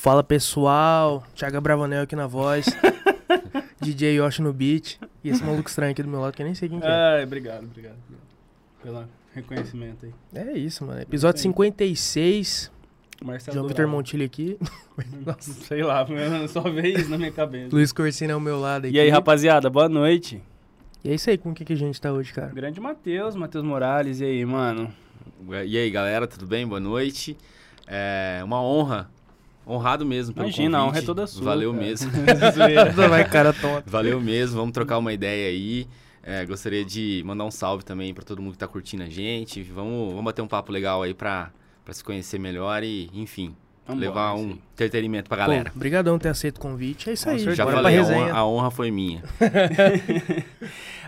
Fala pessoal, Thiago Bravanel aqui na voz, DJ Yoshi no beat e esse maluco estranho aqui do meu lado que eu nem sei quem que é. Ai, obrigado, obrigado. Pelo reconhecimento aí. É isso, mano. Episódio 56, Marcelo João Vitor. Montilho aqui, Sei lá, só veio isso na minha cabeça. Luiz Corsini ao meu lado aqui. E aí, rapaziada, boa noite. E é isso aí, com o que, que a gente tá hoje, cara? Grande Matheus, Matheus Morales, e aí, mano? E aí, galera, tudo bem? Boa noite. É uma honra, honrado mesmo pelo Imagina, a convite. honra é toda sua. Valeu cara. mesmo. Vai, cara, tonto. Valeu mesmo, vamos trocar uma ideia aí. É, gostaria de mandar um salve também pra todo mundo que tá curtindo a gente. Vamos, vamos bater um papo legal aí pra, pra se conhecer melhor e, enfim, Vambora, levar um sim. entretenimento pra Pô, galera. brigadão por ter aceito o convite. É isso Com aí, certeza. Já bora falei, a honra, a honra foi minha.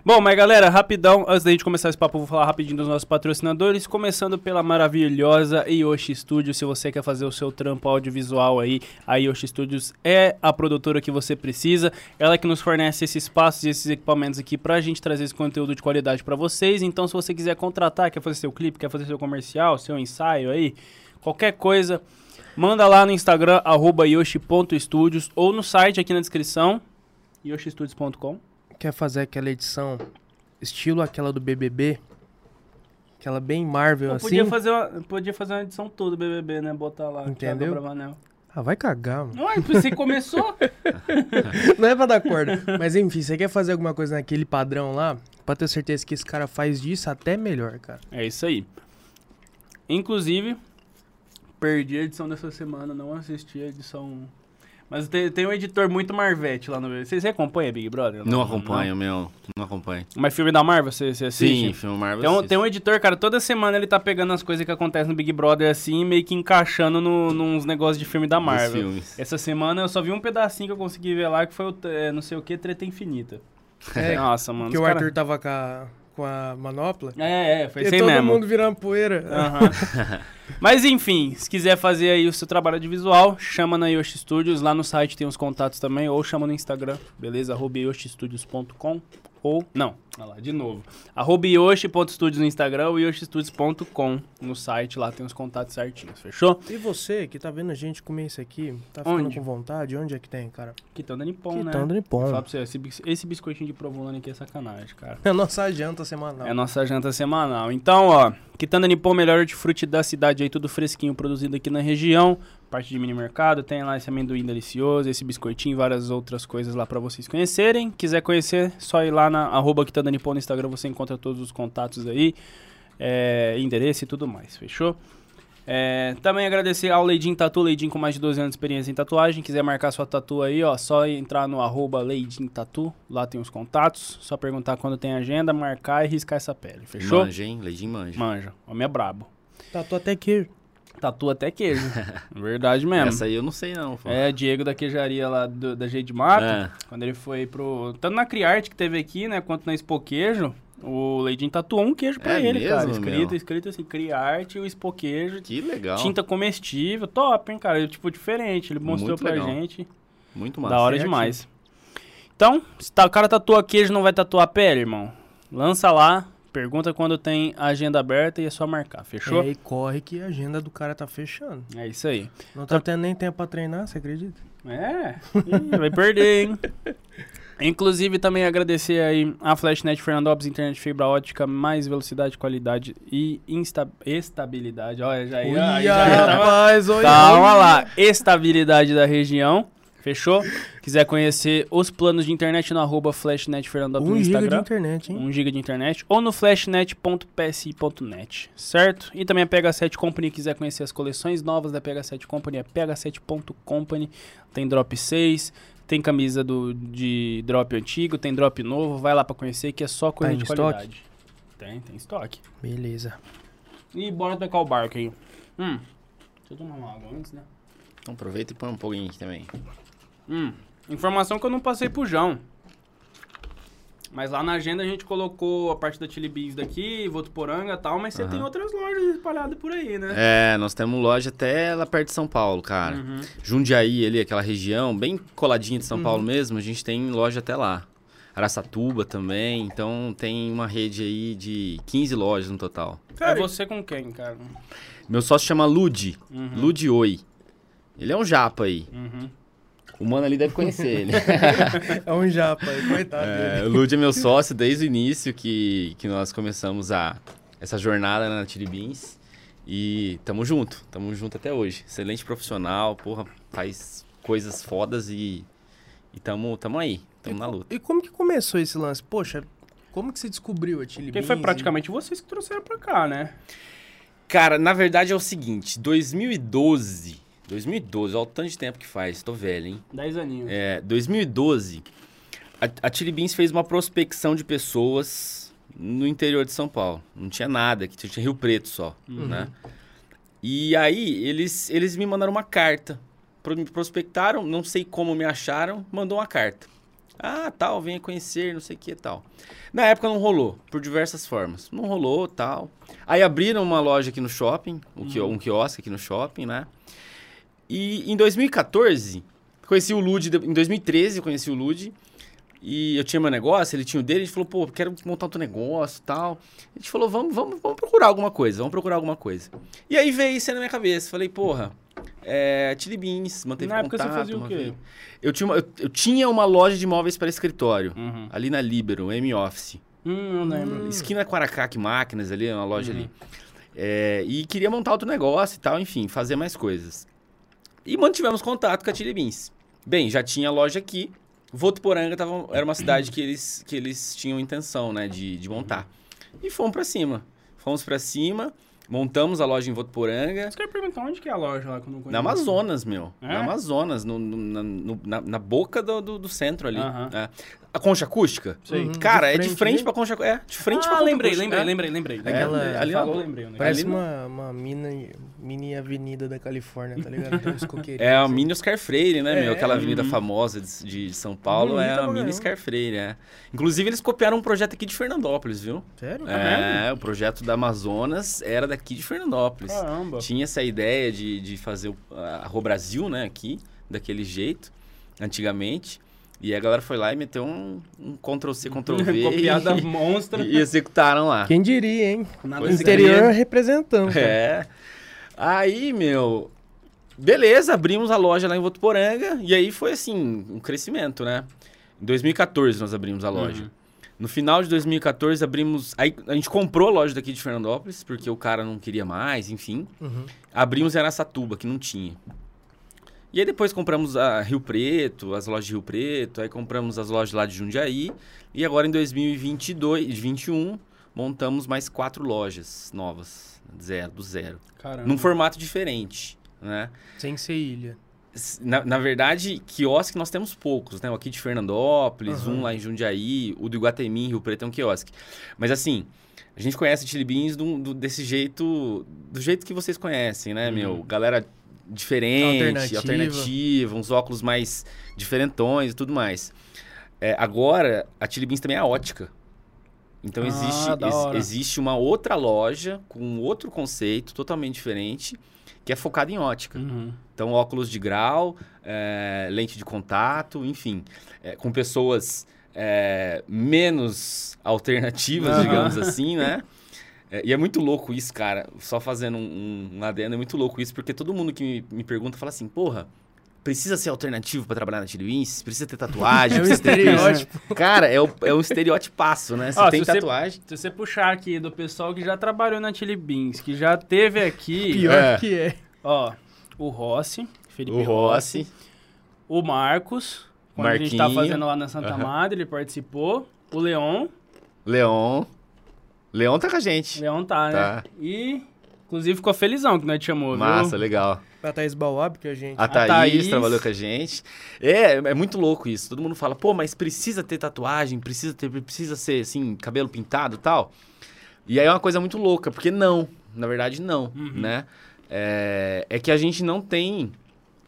Bom, mas galera, rapidão, antes da gente começar esse papo, vou falar rapidinho dos nossos patrocinadores, começando pela maravilhosa Yoshi Studios. Se você quer fazer o seu trampo audiovisual aí, a Yoshi Studios é a produtora que você precisa. Ela que nos fornece esses espaços e esses equipamentos aqui pra gente trazer esse conteúdo de qualidade pra vocês. Então, se você quiser contratar, quer fazer seu clipe, quer fazer seu comercial, seu ensaio aí, qualquer coisa, manda lá no Instagram, arroba yoshi.studios ou no site aqui na descrição, yoshistudios.com. Quer fazer aquela edição estilo aquela do BBB? Aquela bem Marvel Pô, assim? podia, fazer uma, podia fazer uma edição toda do BBB, né? Botar lá. Entendeu? Ah, vai cagar, mano. Ué, você começou? Não é pra dar corda. Mas enfim, você quer fazer alguma coisa naquele padrão lá? Pra ter certeza que esse cara faz disso até melhor, cara. é isso aí. Inclusive, perdi a edição dessa semana, não assisti a edição. Mas tem, tem um editor muito Marvete lá no. Você, você acompanha Big Brother? Não acompanho, meu. Não acompanho. Mas filme da Marvel, você, você assiste? Sim, filme Marvel. Tem um, tem um editor, cara, toda semana ele tá pegando as coisas que acontecem no Big Brother assim, e meio que encaixando no, nos negócios de filme da Marvel. filmes. Essa semana eu só vi um pedacinho que eu consegui ver lá, que foi o é, não sei o que, Treta Infinita. É, Nossa, mano. Porque os o cara- Arthur tava com a, com a manopla. É, é, foi isso aí todo mesmo. mundo virando poeira. Mas enfim, se quiser fazer aí o seu trabalho de visual, chama na Yoshi Studios, lá no site tem os contatos também, ou chama no Instagram, beleza? Arroba yoshistudios.com ou, não, olha lá, de novo. Arroba yoshi.studios no Instagram ou yoshistudios.com no site, lá tem os contatos certinhos, fechou? E você que tá vendo a gente comer isso aqui, tá ficando Onde? com vontade? Onde é que tem, cara? Quitanda Nippon, né? Quitanda Vou Nippon. Falar pra você, esse, esse biscoitinho de provolone aqui é sacanagem, cara. É a nossa janta semanal. É a nossa janta semanal. Então, ó, Quitanda Nippon, melhor hortifruti da cidade aí, tudo fresquinho, produzido aqui na região. Parte de mini mercado, tem lá esse amendoim delicioso, esse biscoitinho e várias outras coisas lá pra vocês conhecerem. Quiser conhecer, só ir lá na arroba Quitanda Nippon no Instagram, você encontra todos os contatos aí, é, endereço e tudo mais, fechou? É, também agradecer ao Leidin Tatu, Leidin com mais de 12 anos de experiência em tatuagem. Quiser marcar sua tatu aí, ó, só entrar no arroba Leidin Tatu, lá tem os contatos. Só perguntar quando tem agenda, marcar e riscar essa pele, fechou? Manja, hein? Leidinho manja. Manja, homem é brabo. Tatu até queijo. Tatu até queijo. Verdade mesmo. Essa aí eu não sei não, pô. É, Diego da queijaria lá do- da Jeito de Mato. É. Quando ele foi pro. Tanto na Criarte que teve aqui, né? Quanto na Expo Queijo, o Leidinho tatuou um queijo pra É ele, cara. mesmo, Escrito, meu? escrito assim, Criarte e o Expo Queijo. Que legal. Tinta comestível, top, hein, cara? Tipo, diferente. Ele mostrou Muito pra legal. gente. Muito massa. Da hora demais. Então, se tá- o cara tatua queijo não vai tatuar pele, irmão. Lança lá, pergunta quando tem agenda aberta e é só marcar, fechou? É, e corre que a agenda do cara tá fechando. É isso aí. Não tá tendo nem tempo pra treinar, você acredita? É, Ih, vai perder, hein? Inclusive, também agradecer aí a Flashnet Fernandópolis, internet fibra ótica, mais velocidade, qualidade e insta estabilidade. Olha, já ia. aí Olha, já ia tava- rapaz, olha. Calma lá, estabilidade da região. Fechou? Quiser conhecer os planos de internet no arroba Flashnet Fernandópolis 1 no giga de Instagram. internet, hein? 1 GB de internet ou no flashnet.psi.net, certo? E também a PH7 Company, quiser conhecer as coleções novas da PH7 Company, é ph7.company, tem drop 6, tem camisa do, de drop antigo, tem drop novo, vai lá pra conhecer que é só coisa Tá de estoque? qualidade. Tem, tem estoque. Beleza. E bora tocar o barco aí. Hum, deixa eu tomar uma água antes, né? Então aproveita e põe um pouquinho aqui também. Hum, informação que eu não passei pro João. Mas lá na agenda a gente colocou a parte da Chili Beans daqui, Votuporanga e tal, mas você Aham. tem outras lojas espalhadas por aí, né? É, nós temos loja até lá perto de São Paulo, cara. Uhum. Jundiaí ali, aquela região, bem coladinha de São Uhum. Paulo mesmo, a gente tem loja até lá. Araçatuba também, então tem uma rede aí de 15 lojas no total. É você com quem, cara? Meu sócio chama Ludi, Uhum. Ludi Oi. Ele é um japa aí. Uhum. O mano ali deve conhecer ele. É um japa coitado É, dele. o Lud é meu sócio desde o início que, que nós começamos a, essa jornada na Chili Beans. E tamo junto, tamo junto até hoje. Excelente profissional, porra, faz coisas fodas e, e tamo, tamo aí, tamo na luta. E como que começou esse lance? Poxa, como que você descobriu a Chili Porque foi e- praticamente vocês que trouxeram pra cá, né? Cara, na verdade é o seguinte, 2012, 2012, olha o tanto de tempo que faz, tô velho, hein? 10 aninhos. É, 2012, a, a Chili Beans fez uma prospecção de pessoas no interior de São Paulo. Não tinha nada, que tinha Rio Preto só, né? E aí, eles, eles me mandaram uma carta. Me prospectaram, não sei como me acharam, mandou uma carta. Ah, tal, venha conhecer, não sei o que tal. Na época não rolou, por diversas formas. Não rolou, tal. Aí abriram uma loja aqui no shopping, um, quio- um quiosque aqui no shopping, né? E em 2014, conheci o Lud, em 2013 eu conheci o Lud. E eu tinha meu negócio, ele tinha o dele, a gente falou, pô, quero montar outro negócio e tal. A gente falou, vamos, vamos, vamos procurar alguma coisa, vamos procurar alguma coisa. E aí veio isso aí na minha cabeça. Falei, porra, é, Chili Beans, manteve Na época você contato. fazia o quê? Eu tinha, uma, eu, eu tinha uma loja de móveis para escritório, Uhum. ali na Libero, M-Office. Hum, eu lembro. Esquina Quaracaque Máquinas ali, uma loja Uhum. ali. É, e queria montar outro negócio e tal, enfim, fazer mais coisas. E mantivemos contato com a Chili Beans. Bem, já tinha loja aqui. Votuporanga tava, era uma cidade que eles, que eles tinham intenção, né, de, de montar. E fomos pra cima. Fomos pra cima, montamos a loja em Votuporanga. Você quer perguntar onde que é a loja lá conheço? Na Amazonas, meu. É? Na Amazonas, no- no- na, no- na- na boca do, do, do centro ali. É. A concha acústica? Sei. Uhum. Cara, De é de frente, né? pra concha É, de frente pra ah, concha lembrei, acústica. lembrei, É. lembrei, lembrei. Aquela- Lembrei. ali falou, lembrei. negócio. Parece Ali uma, uma mina, mini avenida da Califórnia, tá ligado? Tem uns. É a assim. mini Oscar Freire, né, É, meu? Aquela avenida uhum. famosa de, de São Paulo Bonita é a pra mini. Oscar Freire, é. Inclusive, eles copiaram um projeto aqui de Fernandópolis, viu? Sério? É, o projeto da Amazonas era daqui de Fernandópolis. Caramba. Tinha essa ideia de, de fazer o, a Rô Brasil, né, aqui, daquele jeito, antigamente. E a galera foi lá e meteu um, um Ctrl-C, Ctrl-V Copiada e, monstra. e executaram lá. Quem diria, hein? Nada é. Interior segredo. representando. É. Aí, meu. Beleza, abrimos a loja lá em Votuporanga. E aí foi assim, um crescimento, né? Em 2014 nós abrimos a loja. Uhum. No final de 2014 abrimos. Aí a gente comprou a loja daqui de Fernandópolis, porque o cara não queria mais, enfim. Uhum. Abrimos em Araçatuba, que não tinha. E aí depois compramos a Rio Preto, as lojas de Rio Preto, aí compramos as lojas lá de Jundiaí. E agora em 2022, 2021, montamos mais quatro lojas novas, zero, do zero. Caramba. Num formato diferente, né? Sem ser ilha. Na, na verdade, quiosque nós temos poucos, né? O aqui de Fernandópolis, Aham. um lá em Jundiaí, o do Iguatemi, Rio Preto é um quiosque. Mas assim, a gente conhece Chili Beans do, do- desse jeito, do jeito que vocês conhecem, né, Uhum. meu? Galera diferente, Alternativa. alternativa, uns óculos mais diferentões e tudo mais. É, agora, a Chili Beans também é a ótica. Então Ah, existe, ex- existe uma outra loja com outro conceito totalmente diferente, que é focada em ótica. Uhum. Então, óculos de grau, é, lente de contato, enfim, é, com pessoas é, menos alternativas, Aham. digamos assim, né? É, e é muito louco isso, cara. Só fazendo um, um, um adendo, é muito louco isso, porque todo mundo que me, me pergunta fala assim, porra, precisa ser alternativo pra trabalhar na Chili Beans? Precisa ter tatuagem? É um estereótipo. Cara, é, o, é um estereotipaço, né? Você Ó, tem se você- tatuagem. Se você puxar aqui do pessoal que já trabalhou na Chili Beans, que já teve aqui, Pior É. que é. ó, o Rossi, Felipe O Rossi, o Marcos, quando a gente tá Marquinho. fazendo lá na Santa Aham. Madre, ele participou, o Leon, Leon. Leon tá com a gente. Leon tá, né? Tá. E, inclusive, ficou felizão que nós te chamou, Massa, viu? legal. A Thaís Bauab, que a gente... A Thaís, Thaís. trabalhou com a gente. É, é muito louco isso. Todo mundo fala, pô, mas precisa ter tatuagem, precisa ter, precisa ser assim, cabelo pintado e tal. E aí é uma coisa muito louca, porque não. Na verdade, não, Uhum. né? É, é que a gente não tem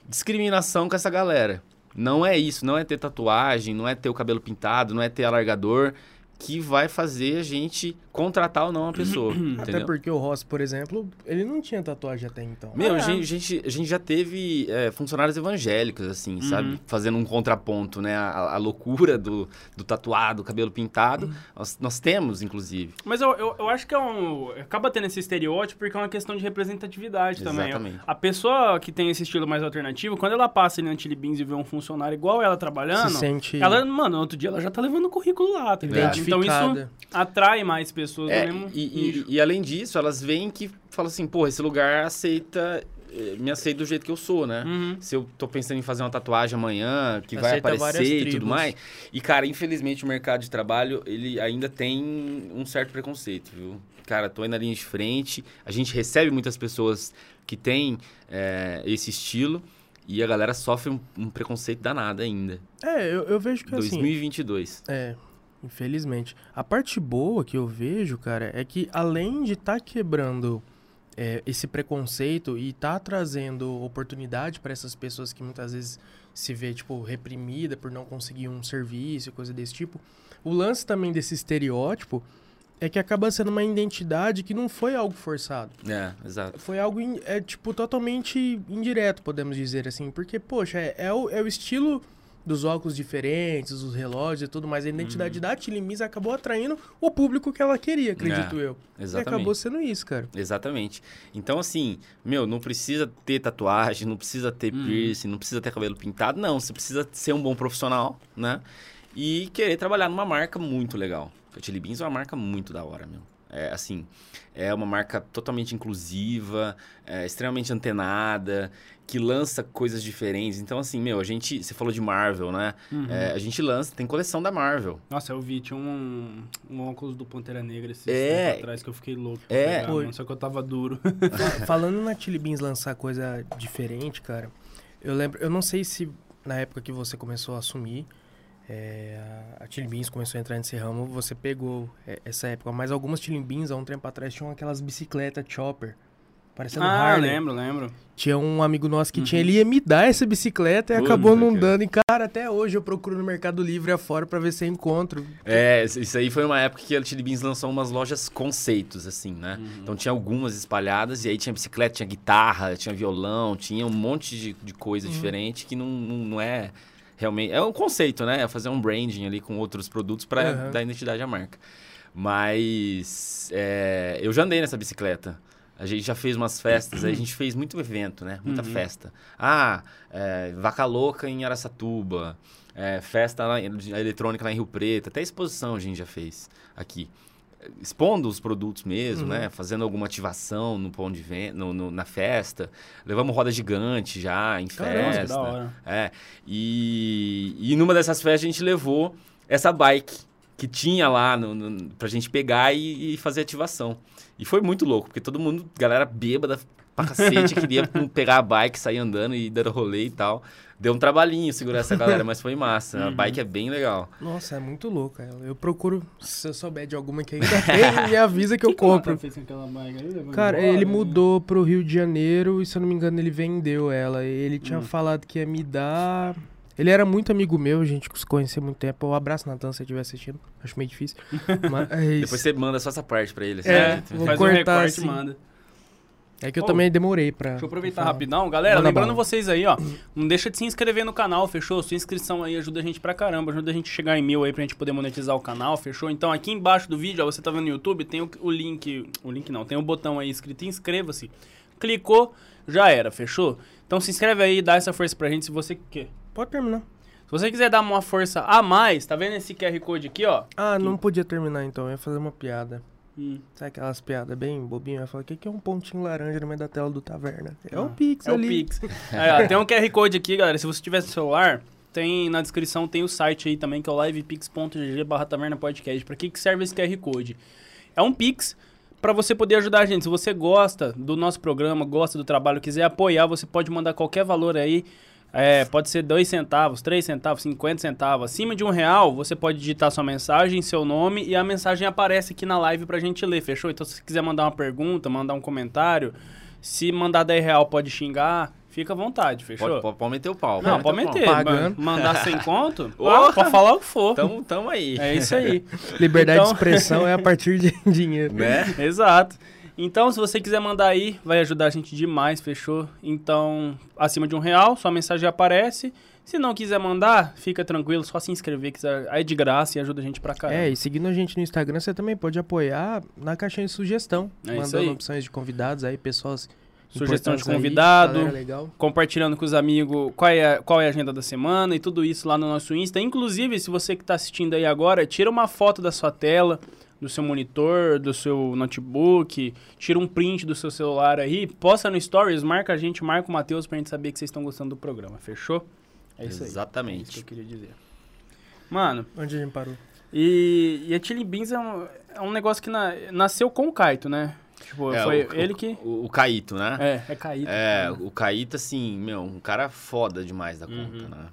discriminação com essa galera. Não é isso, não é ter tatuagem, não é ter o cabelo pintado, não é ter alargador. que vai fazer a gente contratar ou não a pessoa. Até porque o Ross, por exemplo, ele não tinha tatuagem até então. Meu, a É. gente, a gente, a gente já teve é, funcionários evangélicos, assim, Uhum. sabe? Fazendo um contraponto, né? A, a loucura do, do tatuado, cabelo pintado. Uhum. Nós, nós temos, inclusive. Mas eu, eu, eu acho que é um. Acaba tendo esse estereótipo porque é uma questão de representatividade também. Exatamente. A pessoa que tem esse estilo mais alternativo, quando ela passa ali na Chili Beans e vê um funcionário igual ela trabalhando, Se sente ela, mano, no outro dia ela já tá levando o currículo lá, tá ligado? Então isso atrai mais pessoas É, do mesmo e, e, e além disso, elas veem que falam assim, pô, esse lugar aceita, eh, me aceita do jeito que eu sou, né? Uhum. Se eu tô pensando em fazer uma tatuagem amanhã, que vai Aceita várias aparecer e tudo mais. E, cara, infelizmente o mercado de trabalho, ele ainda tem um certo preconceito, viu? Cara, tô aí na linha de frente, a gente recebe muitas pessoas que têm eh, esse estilo e a galera sofre um, um preconceito danado ainda. É, eu, eu vejo que assim. 2022. É, infelizmente. A parte boa que eu vejo, cara, é que além de estar quebrando é, esse preconceito e tá trazendo oportunidade para essas pessoas que muitas vezes se vê, tipo, reprimida por não conseguir um serviço, coisa desse tipo, o lance também desse estereótipo é que acaba sendo uma identidade que não foi algo forçado. É, exato. Foi algo, é, tipo, totalmente indireto, podemos dizer assim. Porque, poxa, é, é o, é o estilo dos óculos diferentes, os relógios e tudo mais. A identidade Uhum. da Tilimis acabou atraindo o público que ela queria, acredito É, eu. E Exatamente. acabou sendo isso, cara. Exatamente. Então, assim, meu, não precisa ter tatuagem, não precisa ter Uhum. piercing, não precisa ter cabelo pintado, não. Você precisa ser um bom profissional, né? E querer trabalhar numa marca muito legal. A Chili Beans é uma marca muito da hora, meu. É, assim, é uma marca totalmente inclusiva, é, extremamente antenada, que lança coisas diferentes. Então, assim, meu, a gente... Você falou de Marvel, né? Uhum. É, a gente lança... Tem coleção da Marvel. Nossa, eu vi, tinha um, um óculos do Pantera Negra esses É. tempos atrás que eu fiquei louco. É. pegar, mano, só que eu tava duro. Fa- Falando na Chili Beans lançar coisa diferente, cara, eu lembro, eu não sei se na época que você começou a assumir, é, a Chili Beans começou a entrar nesse ramo, você pegou é, essa época, mas algumas Chili Beans há um tempo atrás tinham aquelas bicicletas chopper, parecendo ah, Harley. lembro, lembro. Tinha um amigo nosso que Uhum. tinha, ele ia me dar essa bicicleta e Puta, acabou não dando. E, cara, até hoje eu procuro no Mercado Livre afora pra ver se eu encontro. É, isso aí foi uma época que a Chili Beans lançou umas lojas conceitos, assim, né? Uhum. Então tinha algumas espalhadas, e aí tinha bicicleta, tinha guitarra, tinha violão, tinha um monte de, de coisa Uhum. diferente que não, não, não é realmente. É um conceito, né? É fazer um branding ali com outros produtos para Uhum. dar identidade à marca. Mas é, eu já andei nessa bicicleta. A gente já fez umas festas, a gente fez muito evento, né? Muita Uhum. festa. Ah, é, Vaca Louca em Araçatuba, é, festa lá, eletrônica lá em Rio Preto, até exposição a gente já fez aqui. Expondo os produtos mesmo, Uhum. né? Fazendo alguma ativação no pão de venda, no, no- na festa. Levamos roda gigante já em Caramba, festa. da hora. É. E, e numa dessas festas a gente levou essa bike que tinha lá no, no, pra gente pegar e, e fazer ativação. E foi muito louco, porque todo mundo, galera bêbada pra cacete, queria pegar a bike, sair andando e dar rolê e tal. Deu um trabalhinho segurar essa galera, mas foi massa. A Uhum. bike é bem legal. Nossa, é muito louco. ela. Eu procuro, se eu souber de alguma que ainda tem, me avisa que eu Que compro. Cara, embora, ele né? mudou pro Rio de Janeiro e, se eu não me engano, ele vendeu ela. Ele tinha Hum. falado que ia me dar. Ele era muito amigo meu, a gente se conhecia há muito tempo. Um abraço, Natan, se você estiver assistindo. Acho meio difícil. Mas Depois você manda só essa parte pra ele. assim, É, né? vou Faz um cortar recorte e assim. manda. é que eu Ô, também demorei pra. Deixa eu aproveitar falar. rapidão. Galera, Manda lembrando bala. vocês aí, ó. Não deixa de se inscrever no canal, fechou? Sua inscrição aí ajuda a gente pra caramba. Ajuda a gente a chegar em mil aí pra gente poder monetizar o canal, fechou? Então aqui embaixo do vídeo, ó, você tá vendo no YouTube, tem o, o link. O link não, tem o botão aí escrito inscreva-se. Clicou, já era, fechou? Então se inscreve aí, dá essa força pra gente se você quer. Pode terminar. Se você quiser dar uma força a mais, tá vendo esse QR Code aqui, ó? Ah, não podia terminar então. Eu ia fazer uma piada. Hum. Sabe aquelas piadas bem bobinhas? Eu ia falar, o que, que é um pontinho laranja no meio da tela do taverna? É o Ah, Pix É o ali. Pix. Aí, ó, tem um QR Code aqui, galera. Se você tiver celular, tem na descrição tem o site aí também, que é o livepix.gg barra taverna podcast. Pra que, que serve esse QR Code? É um Pix pra você poder ajudar a gente. Se você gosta do nosso programa, gosta do trabalho, quiser apoiar, você pode mandar qualquer valor aí. É, pode ser 2 centavos, 3 centavos, 50 centavos. Acima de um real, você pode digitar sua mensagem, seu nome e a mensagem aparece aqui na live pra gente ler, fechou? Então, se você quiser mandar uma pergunta, mandar um comentário, se mandar 10 real pode xingar, fica à vontade, fechou? Pode, pode, pode meter o pau. Não, pode o pau. meter. Pagando. Ma- Mandar sem conto, Porra. pode falar o que for. Tamo, tamo aí. É isso aí. Liberdade Então- de expressão é a partir de dinheiro. Né? Exato. Então, se você quiser mandar aí, vai ajudar a gente demais, fechou? Então, acima de um real, sua mensagem aparece. Se não quiser mandar, fica tranquilo, só se inscrever, que é de graça e ajuda a gente pra caramba. É, e seguindo a gente no Instagram, você também pode apoiar na caixinha de sugestão. É mandando aí. opções de convidados aí, pessoas. Sugestão de aí, convidado. legal. compartilhando com os amigos qual é, a, qual é a agenda da semana e tudo isso lá no nosso Insta. Inclusive, se você que está assistindo aí agora, tira uma foto da sua tela, do seu monitor, do seu notebook, tira um print do seu celular aí, posta no Stories, marca a gente, marca o Matheus pra gente saber que vocês estão gostando do programa, fechou? É isso aí. É isso que Exatamente. eu queria dizer. Mano, Onde a gente parou? e, e a Chili Beans é um, é um negócio que na- nasceu com o Kaito, né? Tipo, É, foi o- ele que... O, o Caíto, né? É, é Kaito. É, o Caíto, assim, meu, um cara foda demais da Uhum. conta, né?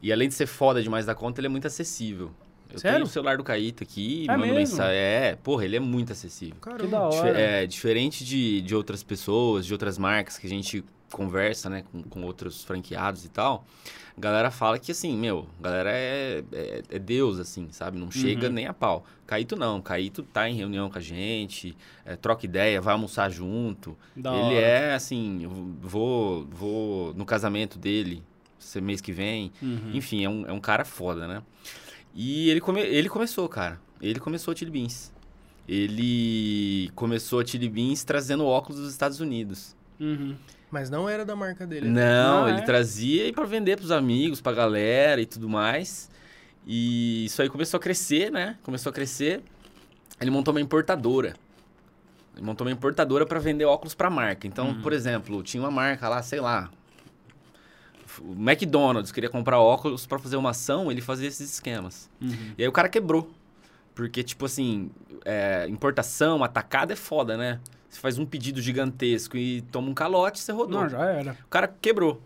E além de ser foda demais da conta, ele é muito acessível. Eu Sério? tenho o celular do Caíto aqui, É mando mesmo? mensagem. É, porra, ele é muito acessível. Que da hora. é, diferente de, de outras pessoas, de outras marcas que a gente conversa, né, com, com outros franqueados e tal, a galera fala que, assim, meu, a galera é, é, é Deus, assim, sabe? Não chega Uhum. nem a pau. Caíto não, Caíto tá em reunião com a gente, é, troca ideia, vai almoçar junto. Da ele hora. é, assim, vou, vou no casamento dele, mês que vem. Uhum. Enfim, é um, é um cara foda, né? E ele, come, ele começou, cara. Ele começou a Chili Beans. Ele começou a Chili Beans trazendo óculos dos Estados Unidos. Uhum. Mas não era da marca dele. Não, Ah, ele é? trazia e para vender pros amigos, pra galera e tudo mais. E isso aí começou a crescer, né? Começou a crescer. Ele montou uma importadora. Ele montou uma importadora para vender óculos para marca. Então, Uhum. por exemplo, tinha uma marca lá, sei lá, o McDonald's queria comprar óculos para fazer uma ação, ele fazia esses esquemas. Uhum. E aí o cara quebrou. Porque, tipo assim, é, importação, atacada é foda, né? Você faz um pedido gigantesco e toma um calote, você rodou. Não, já era. O cara quebrou.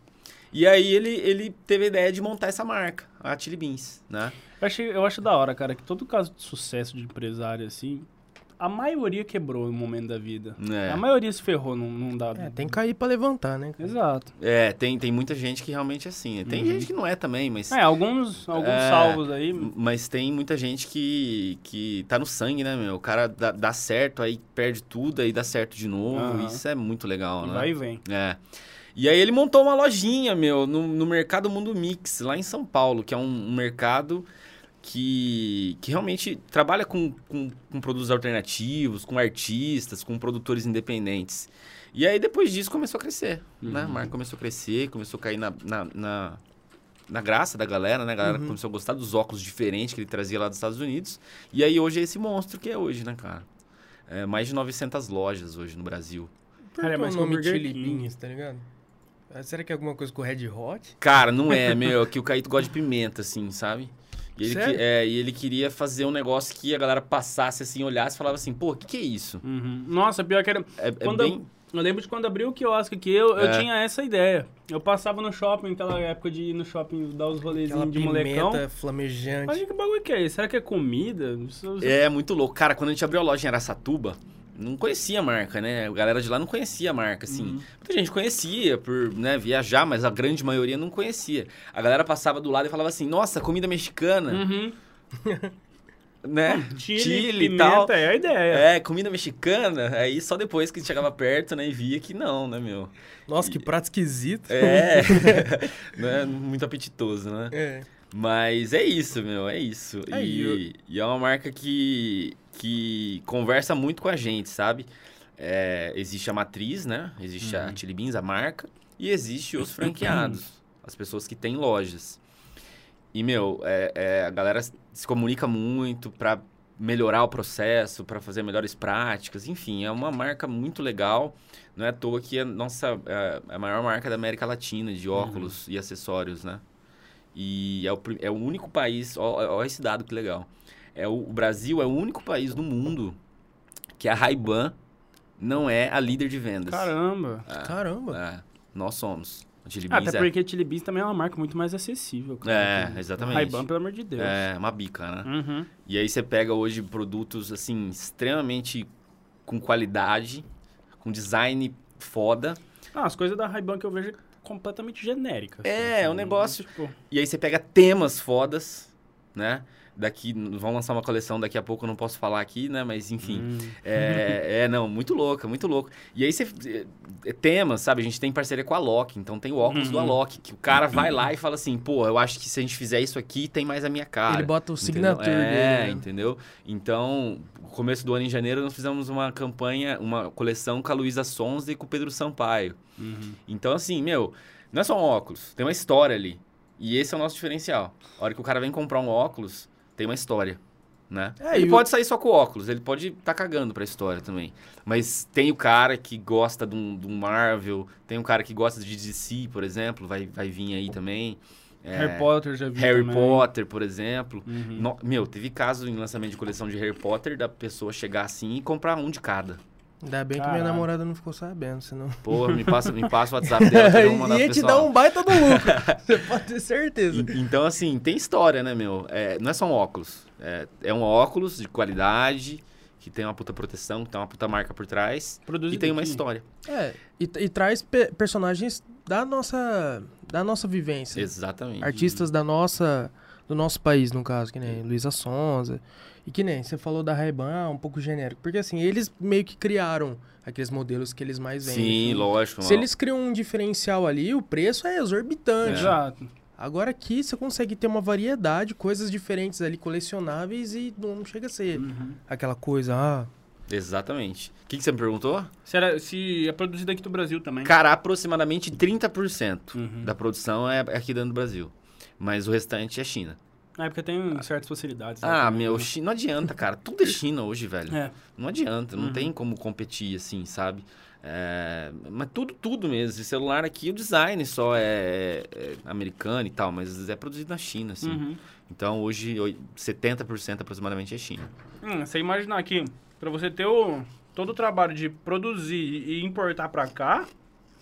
E aí ele, ele teve a ideia de montar essa marca, a Chili Beans, né? Eu acho, eu acho da hora, cara, que todo caso de sucesso de empresário, assim, a maioria quebrou no momento da vida. É. A maioria se ferrou num, num dado. É, tem que cair pra levantar, né? Exato. É, tem, tem muita gente que realmente é assim. Tem Uhum. gente que não é também, mas... É, alguns, alguns É. salvos aí. Mas tem muita gente que, que tá no sangue, né, meu? O cara dá, dá certo, aí perde tudo, aí dá certo de novo. Aham. Isso é muito legal, né? Vai e vem. É. E aí ele montou uma lojinha, meu, no, no Mercado Mundo Mix, lá em São Paulo, que é um, um mercado que, que realmente trabalha com, com, com produtos alternativos, com artistas, com produtores independentes. E aí depois disso começou a crescer, né? A Uhum. marca começou a crescer, começou a cair na, na, na, na graça da galera, né? A galera Uhum. começou a gostar dos óculos diferentes que ele trazia lá dos Estados Unidos. E aí hoje é esse monstro que é hoje, né, cara? É, mais de 900 lojas hoje no Brasil. Cara, é mais o que o nome Burger Chili. Beans, tá ligado? Será que é alguma coisa com Red Hot? Cara, não é, meu, é que o Caíto gosta de pimenta, assim, sabe? E ele, que- é, e ele queria fazer um negócio que a galera passasse assim, olhasse e falava assim, pô, o que, que é isso? Uhum. Nossa, pior que era. É, é Quando bem. Eu lembro de quando abriu o quiosque aqui, eu, eu É. tinha essa ideia. Eu passava no shopping, naquela época de ir no shopping dar os rolezinhos de molecão. pimenta flamejante. Mas que bagulho que é esse? Será que é comida? Isso- isso- É muito louco. Cara, quando a gente abriu a loja em Araçatuba, não conhecia a marca, né? A galera de lá não conhecia a marca, assim. Uhum. Muita gente conhecia por né, viajar, mas a grande maioria não conhecia. A galera passava do lado e falava assim, nossa, comida mexicana, Uhum. né? Chile, e pimenta, tal. é a ideia. É, comida mexicana. Aí só depois que chegava perto, né, e via que não, né, meu? Nossa, que prato esquisito. É, né? muito apetitoso, né? É. Mas é isso, meu, é isso. É, e, e e é uma marca que, que conversa muito com a gente, sabe? É, existe a matriz, né? Existe a Uhum. Chili Beans, a marca, e existe os franqueados, as pessoas que têm lojas. E, meu, é, é, a galera se comunica muito pra melhorar o processo, pra fazer melhores práticas, enfim, é uma marca muito legal. Não é à toa que é nossa, é a maior marca da América Latina de óculos e acessórios, né? E é o, é o único país, ó esse dado que legal. É o, o Brasil é o único país do mundo que a Ray-Ban não é a líder de vendas. Caramba. É, Caramba. é, nós somos. Ah, até é, porque Chili Beans também é uma marca muito mais acessível. cara. É, exatamente. Ray-Ban, pelo amor de Deus. é uma bica, né? Uhum. E aí você pega hoje produtos, assim, extremamente com qualidade, com design foda. Ah, as coisas da Ray-Ban que eu vejo completamente genérica. assim, É, é um sabe? negócio- Tipo, E aí você pega temas fodas, né? Daqui, vão lançar uma coleção daqui a pouco, eu não posso falar aqui, né? Mas enfim. hum, É, é, não, muito louca, muito louco. E aí você. é, é, temas, sabe? A gente tem parceria com a Loki, então tem o óculos do Uhum. Alok, que o cara vai lá e fala assim, pô, eu acho que se a gente fizer isso aqui, tem mais a minha cara. Ele bota o Entendeu? signature é, dele. entendeu? Então, no começo do ano, em janeiro, nós fizemos uma campanha, uma coleção com a Luísa Sonza e com o Pedro Sampaio. uhum. Então, assim, meu, não é só um óculos, tem uma história ali. E esse é o nosso diferencial. A hora que o cara vem comprar um óculos, tem uma história, né? É, ele e o- pode sair só com óculos, ele pode estar tá cagando pra história também. Mas tem o cara que gosta de um, de um Marvel, tem um cara que gosta de DC, por exemplo, vai, vai vir aí também. É, Harry Potter já vi Harry também. Potter, por exemplo. Uhum. No- meu, teve caso em lançamento de coleção de Harry Potter da pessoa chegar assim e comprar um de cada. Ainda bem que minha Caralho. namorada não ficou sabendo, senão. Porra, me passa, me passa o WhatsApp dela que eu vou mandar pro Ia te dar um baita do lucro. Você pode ter certeza. E- Então, assim, tem história, né, meu? É, não é só um óculos. É, é um óculos de qualidade, que tem uma puta proteção, que tem uma puta marca por trás. Produzido e tem uma aqui. história. É, e, e traz pe- personagens da nossa, da nossa vivência. Exatamente. Artistas da nossa, do nosso país, no caso, que nem Luísa Sonza. E que nem você falou da Ray-Ban, ah, um pouco genérico. Porque assim, eles meio que criaram aqueles modelos que eles mais vendem. Sim, sabe? lógico. Se eles criam um diferencial ali, o preço é exorbitante. Exato. Agora aqui você consegue ter uma variedade, coisas diferentes ali, colecionáveis e não não chega a ser Uhum. aquela coisa, ah, Exatamente. O que, que você me perguntou? Se, era- se é produzido aqui do Brasil também. Cara, aproximadamente 30% Uhum. da produção é aqui dentro do Brasil. Mas o restante é China. Na época tem certas facilidades. né, Ah, meu, né? Não adianta, cara. Tudo é China hoje, velho. É. Não adianta, não Uhum. tem como competir assim, sabe? É, mas tudo, tudo mesmo. Esse celular aqui, o design só é, é americano e tal, mas é produzido na China, assim. Uhum. Então hoje, oi- 70% aproximadamente é China. Hum, você imaginar aqui, pra você ter o, todo o trabalho de produzir e importar pra cá,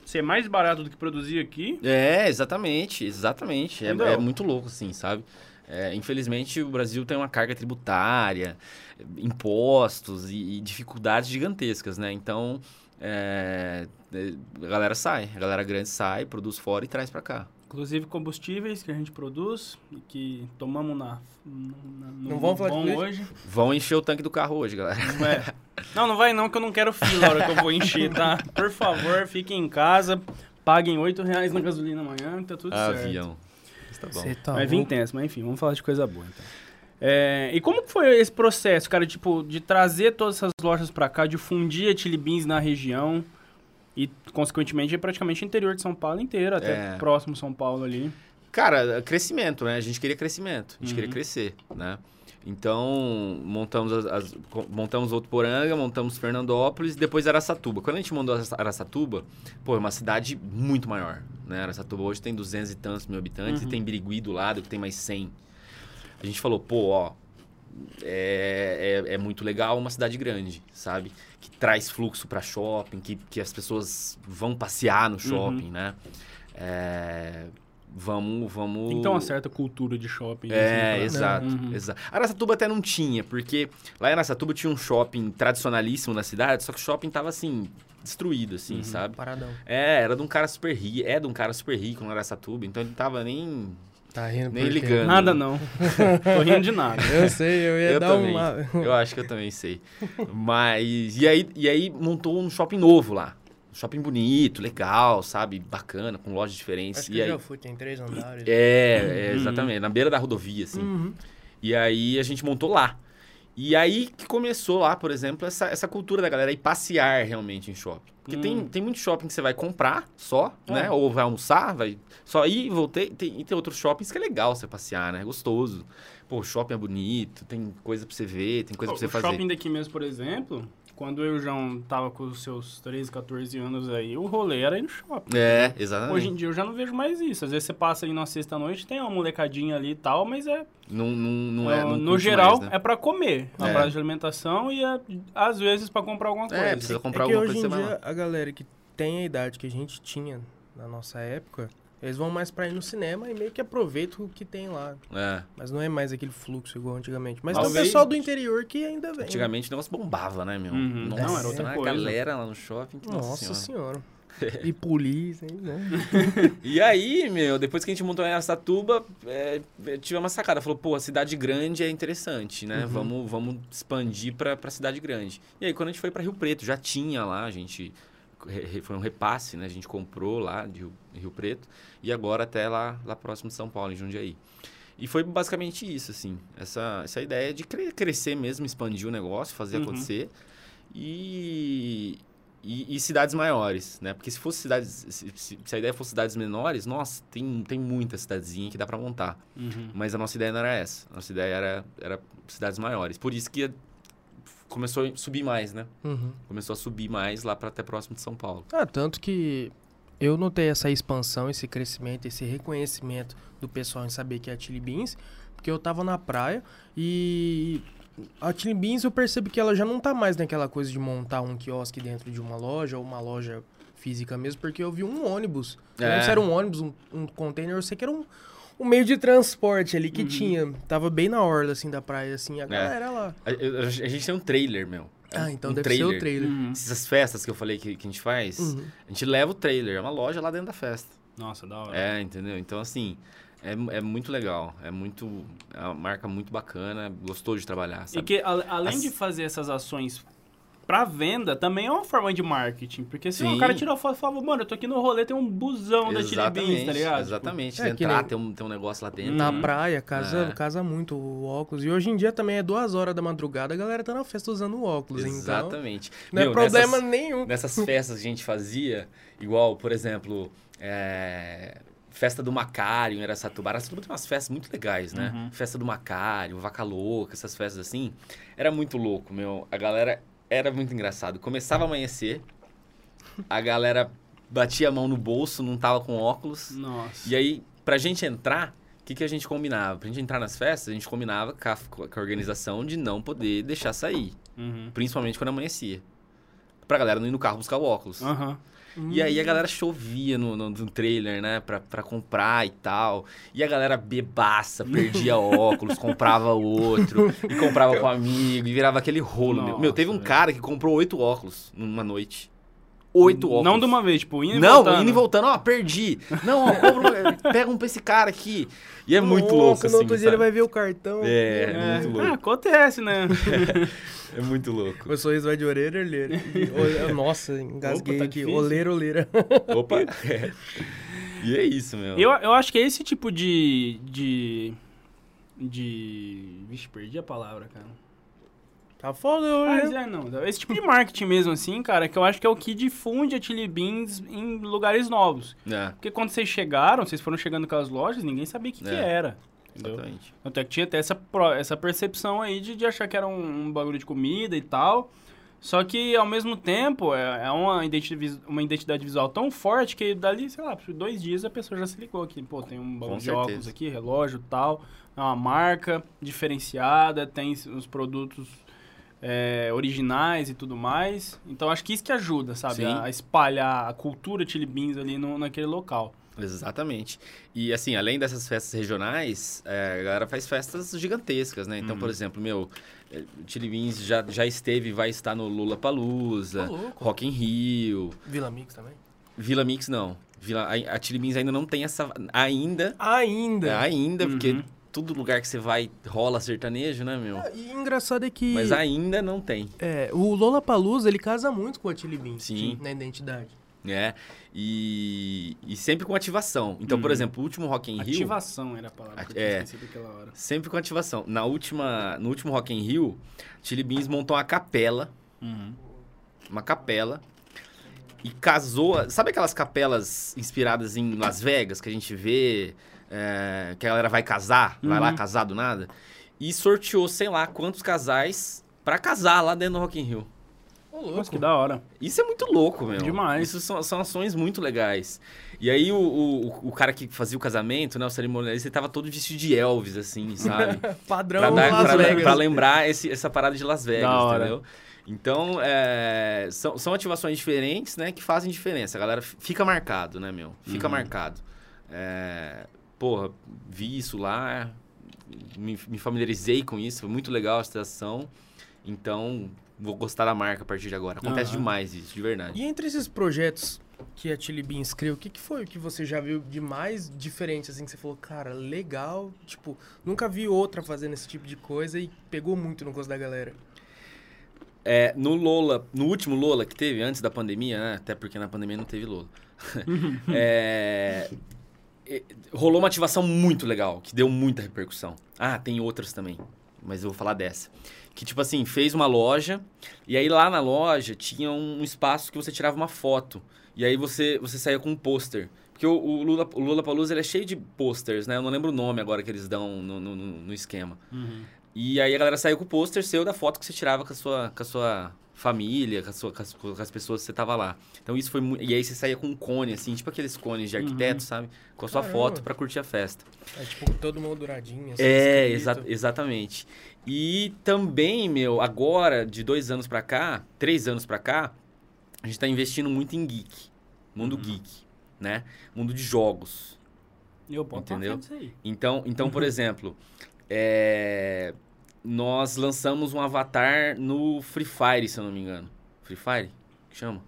ser mais barato do que produzir aqui, É, exatamente, exatamente. É, é muito louco, assim, sabe? É, infelizmente, o Brasil tem uma carga tributária, impostos e, e dificuldades gigantescas, né? Então, é, é, a galera sai, a galera grande sai, produz fora e traz pra cá. inclusive combustíveis que a gente produz e que tomamos na, na no Não vamos falar hoje. Vão encher o tanque do carro hoje, galera. Não, é. não, não vai não, que eu não quero fila na hora que eu vou encher, tá? Por favor, fiquem em casa, paguem 8 reais na gasolina amanhã, tá tudo certo. Avião. Mas tá bom. você tá Vai vir louco. tenso, mas enfim, vamos falar de coisa boa então. É, e como foi esse processo, cara, tipo, de trazer todas essas lojas pra cá, de fundir a Chili Beans na região e, consequentemente, praticamente interior de São Paulo inteiro, até É. próximo São Paulo ali. Cara, crescimento, né? A gente queria crescimento, a gente Uhum. queria crescer, né? Então, montamos, as, as- montamos Votuporanga, montamos Fernandópolis depois Araçatuba. Quando a gente Araça- Araçatuba, pô, é uma cidade muito maior, né? Araçatuba hoje tem 200 e tantos mil habitantes Uhum. e tem Birigui do lado que tem mais 100. A gente falou, pô, ó, é, é, é muito legal uma cidade grande, sabe? Que traz fluxo para shopping, que, que as pessoas vão passear no shopping, né? É, vamos, vamos... Tem que ter uma certa cultura de shopping. É, assim, exato, Uhum. exato. Araçatuba até não tinha, porque lá em Araçatuba tinha um shopping tradicionalíssimo na cidade, só que o shopping tava assim, destruído, assim, Uhum. sabe? Paradão. É, era de um cara super rico, é de um cara super rico no Araçatuba, então ele não tava nem, Tá rindo nem ligando. Nada não. Tô rindo de nada. Eu sei, eu ia Eu dar também. uma. Eu acho que eu também sei. Mas. E aí, e aí montou um shopping novo lá. Shopping bonito, legal, sabe? Bacana, com lojas diferentes. Acho e que eu aí, já fui, tem três andares. É, é, Uhum. exatamente. Na beira da rodovia, assim. Uhum. E aí a gente montou lá. E aí que começou lá, por exemplo, essa, essa cultura da galera ir passear realmente em shopping. Porque tem, Hum. tem muito shopping que você vai comprar só, É. né? Ou vai almoçar, vai só ir e voltei. Tem, e tem outros shoppings que é legal você passear, né? É gostoso. Pô, o shopping é bonito, tem coisa pra você ver, tem coisa o pra você fazer. shopping daqui mesmo, por exemplo, quando eu já tava com os seus 13, 14 anos aí, o rolê era ir no shopping. É, exatamente. Hoje em dia eu já não vejo mais isso. Às vezes você passa aí numa sexta-noite, tem uma molecadinha ali e tal, mas é. Não, não, não é. no- não no geral, mais, né? é pra comer. É É. praça de alimentação e é, às vezes pra comprar alguma coisa. É, precisa comprar é que alguma hoje coisa em você vai dia, a galera que tem a idade que a gente tinha na nossa época, eles vão mais pra ir no cinema e meio que aproveitam o que tem lá. É. Mas não é mais aquele fluxo igual antigamente. Mas Talvez- tem o pessoal do interior que ainda vem. Antigamente o negócio bombava, né, meu? Uhum. Nossa, Não, era outra a coisa. galera lá no shopping. que Nossa senhora. senhora. E polícia, hein, né? E aí, meu, depois que a gente montou em Aracatuba, é, é, tive uma sacada. Falou, pô, a cidade grande é interessante, né? Vamos, vamos expandir pra, pra cidade grande. E aí, quando a gente foi pra Rio Preto, já tinha lá, a gente... Foi um repasse, né? A gente comprou lá de Rio, Rio Preto. E agora até lá, lá próximo de São Paulo, em Jundiaí. E foi basicamente isso, assim. Essa, essa ideia de cre- crescer mesmo, expandir o negócio, fazer Uhum. acontecer. E, e, e cidades maiores, né? Porque se fosse cidades... Se, se- a ideia fosse cidades menores, nossa, tem, tem muita cidadezinha que dá pra montar. Uhum. Mas a nossa ideia não era essa. A nossa ideia era, era cidades maiores. Por isso que começou a subir mais, né? Uhum. Começou a subir mais lá para até próximo de São Paulo. Ah, tanto que eu notei essa expansão, esse crescimento, esse reconhecimento do pessoal em saber que é a Chili Beans, porque eu tava na praia e a Chili Beans eu percebo que ela já não tá mais naquela coisa de montar um quiosque dentro de uma loja ou uma loja física mesmo, porque eu vi um ônibus. Eu não É. sei se era um ônibus, um, um container, eu sei que era um, um meio de transporte ali que tinha. Tava bem na orla, assim, da praia, assim, a galera lá. A, a- a gente tem um trailer, meu. É Ah, então um deve ser o trailer. Uhum. Essas festas que eu falei que, que a gente faz, Uhum. a gente leva o trailer. É uma loja lá dentro da festa. Nossa, da hora. É, entendeu? Então, assim, é, é muito legal. É muito... É uma marca muito bacana. Gostou de trabalhar, E sabe? que a- além As- de fazer essas ações pra venda, também é uma forma de marketing. Porque se Sim. o cara tirou a foto e falava, mano, eu tô aqui no rolê, tem um busão da Chili Beans, tá ligado? Exatamente. É, que Entrar, nem- tem, um, tem um negócio lá dentro. Na Uhum. praia, casa, É. casa muito o óculos. E hoje em dia também é duas horas da madrugada, a galera tá na festa usando o óculos. Então, Exatamente. não é Meu, problema nessas- nenhum. nessas festas que a gente fazia, igual, por exemplo, é, festa do Macário em Aracatuba. Aracatuba tem umas festas muito legais, né? Uhum. Festa do Macário, Vaca Louca, essas festas assim. Era muito louco, meu. A galera era muito engraçado. Começava a amanhecer, a galera batia a mão no bolso, não tava com óculos. Nossa. E aí, pra gente entrar, o que, que a gente combinava? Pra gente entrar nas festas, a gente combinava com a, com a organização de não poder deixar sair. Uhum. Principalmente quando amanhecia. Pra galera não ir no carro buscar o óculos. Aham. E aí a galera chovia no, no, no trailer, né? Pra, pra comprar e tal. E a galera bebaça, perdia óculos, comprava outro, e comprava com amigo, e virava aquele rolo. meu. meu, teve um Nossa, cara que comprou oito óculos numa noite. Oito óculos. Não de uma vez, tipo, indo e Não, voltando. indo e voltando, ó, perdi. Não, ó, compra um- pega um pra esse cara aqui. E é muito louco, assim. no outro dia ele vai ver o cartão. É, É, muito ah, louco. acontece, né? É muito louco. O sorriso vai de orelha a orelha. Nossa, engasguei Opa, tá aqui. Oleira, oleira. Opa. É. E é isso, meu. eu, eu acho que é esse tipo de. de. de. Vixe, perdi a palavra, cara. Tá foda Mas hoje. né? é, não. Esse tipo de marketing mesmo, assim, cara, que eu acho que é o que difunde a Chili Beans em lugares novos. É, Porque quando vocês chegaram, vocês foram chegando com as lojas, ninguém sabia o que, que É. era. Entendeu? exatamente. Tanto é que tinha até essa, essa percepção aí de, de achar que era um, um bagulho de comida e tal. Só que, ao mesmo tempo, é, é uma, identidade, uma identidade visual tão forte que dali, sei lá, por dois dias a pessoa já se ligou aqui. Pô, tem um bagulho de óculos aqui, relógio e tal. É uma marca diferenciada, tem os produtos é, originais e tudo mais. Então, acho que isso que ajuda, sabe? Sim. A, a espalhar a cultura Chili Beans ali no, naquele local. Exatamente. E assim, além dessas festas regionais, é, a galera faz festas gigantescas, né? Então, por exemplo, meu, é, Chili Beans já, já esteve e vai estar no Lula Palusa, louco. Rock in Rio, Vila Mix também? Vila Mix não. Vila, a, a Chili Beans ainda não tem essa. Ainda. Ainda. é, ainda, porque Uhum. Todo lugar que você vai rola sertanejo, né, meu? E engraçado é que Mas ainda não tem. é, o Lollapalooza, ele casa muito com a Chili Beans. Sim. Na identidade. né? E, e sempre com ativação. Então, por Uhum. exemplo, o último Rock in Rio. Ativação era a palavra que eu É. tinha esquecido aquela hora. Sempre com ativação. Na última, no último Rock in Rio, Chili Beans montou uma capela, Uhum. uma capela e casou. Sabe aquelas capelas inspiradas em Las Vegas que a gente vê é, que a galera vai casar, vai lá Uhum. casar do nada? E sorteou, sei lá, quantos casais pra casar lá dentro do Rock in Rio. Ô, louco. Nossa, que da hora. Isso é muito louco, meu. Demais. Isso são, são ações muito legais. E aí o, o, o cara que fazia o casamento, né, o cerimonialista, ele tava todo vestido de Elvis, assim, sabe? Padrão pra, dar- Las pra- Vegas. pra lembrar esse- essa parada de Las Vegas, Da hora. entendeu? Então, é, são, são ativações diferentes, né, que fazem diferença. A galera fica marcado, né, meu? Fica Uhum. marcado. É, porra, vi isso lá, me, me familiarizei com isso, foi muito legal a situação. Então, vou gostar da marca a partir de agora. Acontece Aham. demais isso, de verdade. E entre esses projetos que a Beans criou, o que, que foi o que você já viu de mais diferente, assim, que você falou, cara, legal, tipo, nunca vi outra fazendo esse tipo de coisa e pegou muito no gosto da galera. É, no Lola, no último Lola que teve, antes da pandemia, né? Até porque na pandemia não teve Lola. é, rolou uma ativação muito legal, que deu muita repercussão. Ah, tem outras também, mas eu vou falar dessa. Que, tipo assim, fez uma loja, e aí lá na loja tinha um espaço que você tirava uma foto. E aí você, você saía com um pôster. Porque o, o Lula, o Lula Palusa, ele é cheio de posters, né? Eu não lembro o nome agora que eles dão no, no, no- esquema. E aí a galera saiu com o pôster seu da foto que você tirava com a sua, com a sua família, com, a sua, com, as, com as pessoas que você tava lá. Então isso foi muito... E aí você saía com um cone, assim, tipo aqueles cones de arquiteto, sabe? Com a sua Caramba. foto pra curtir a festa. É tipo, todo molduradinho, assim, É, exa exatamente. E também, meu, agora, de dois anos pra cá, três anos pra cá, a gente tá investindo muito em geek. Mundo geek, né? Mundo de jogos. Eu boto Entendeu? aí. Então, então por exemplo, é, nós lançamos um avatar no Free Fire, se eu não me engano. Free Fire? Que chama?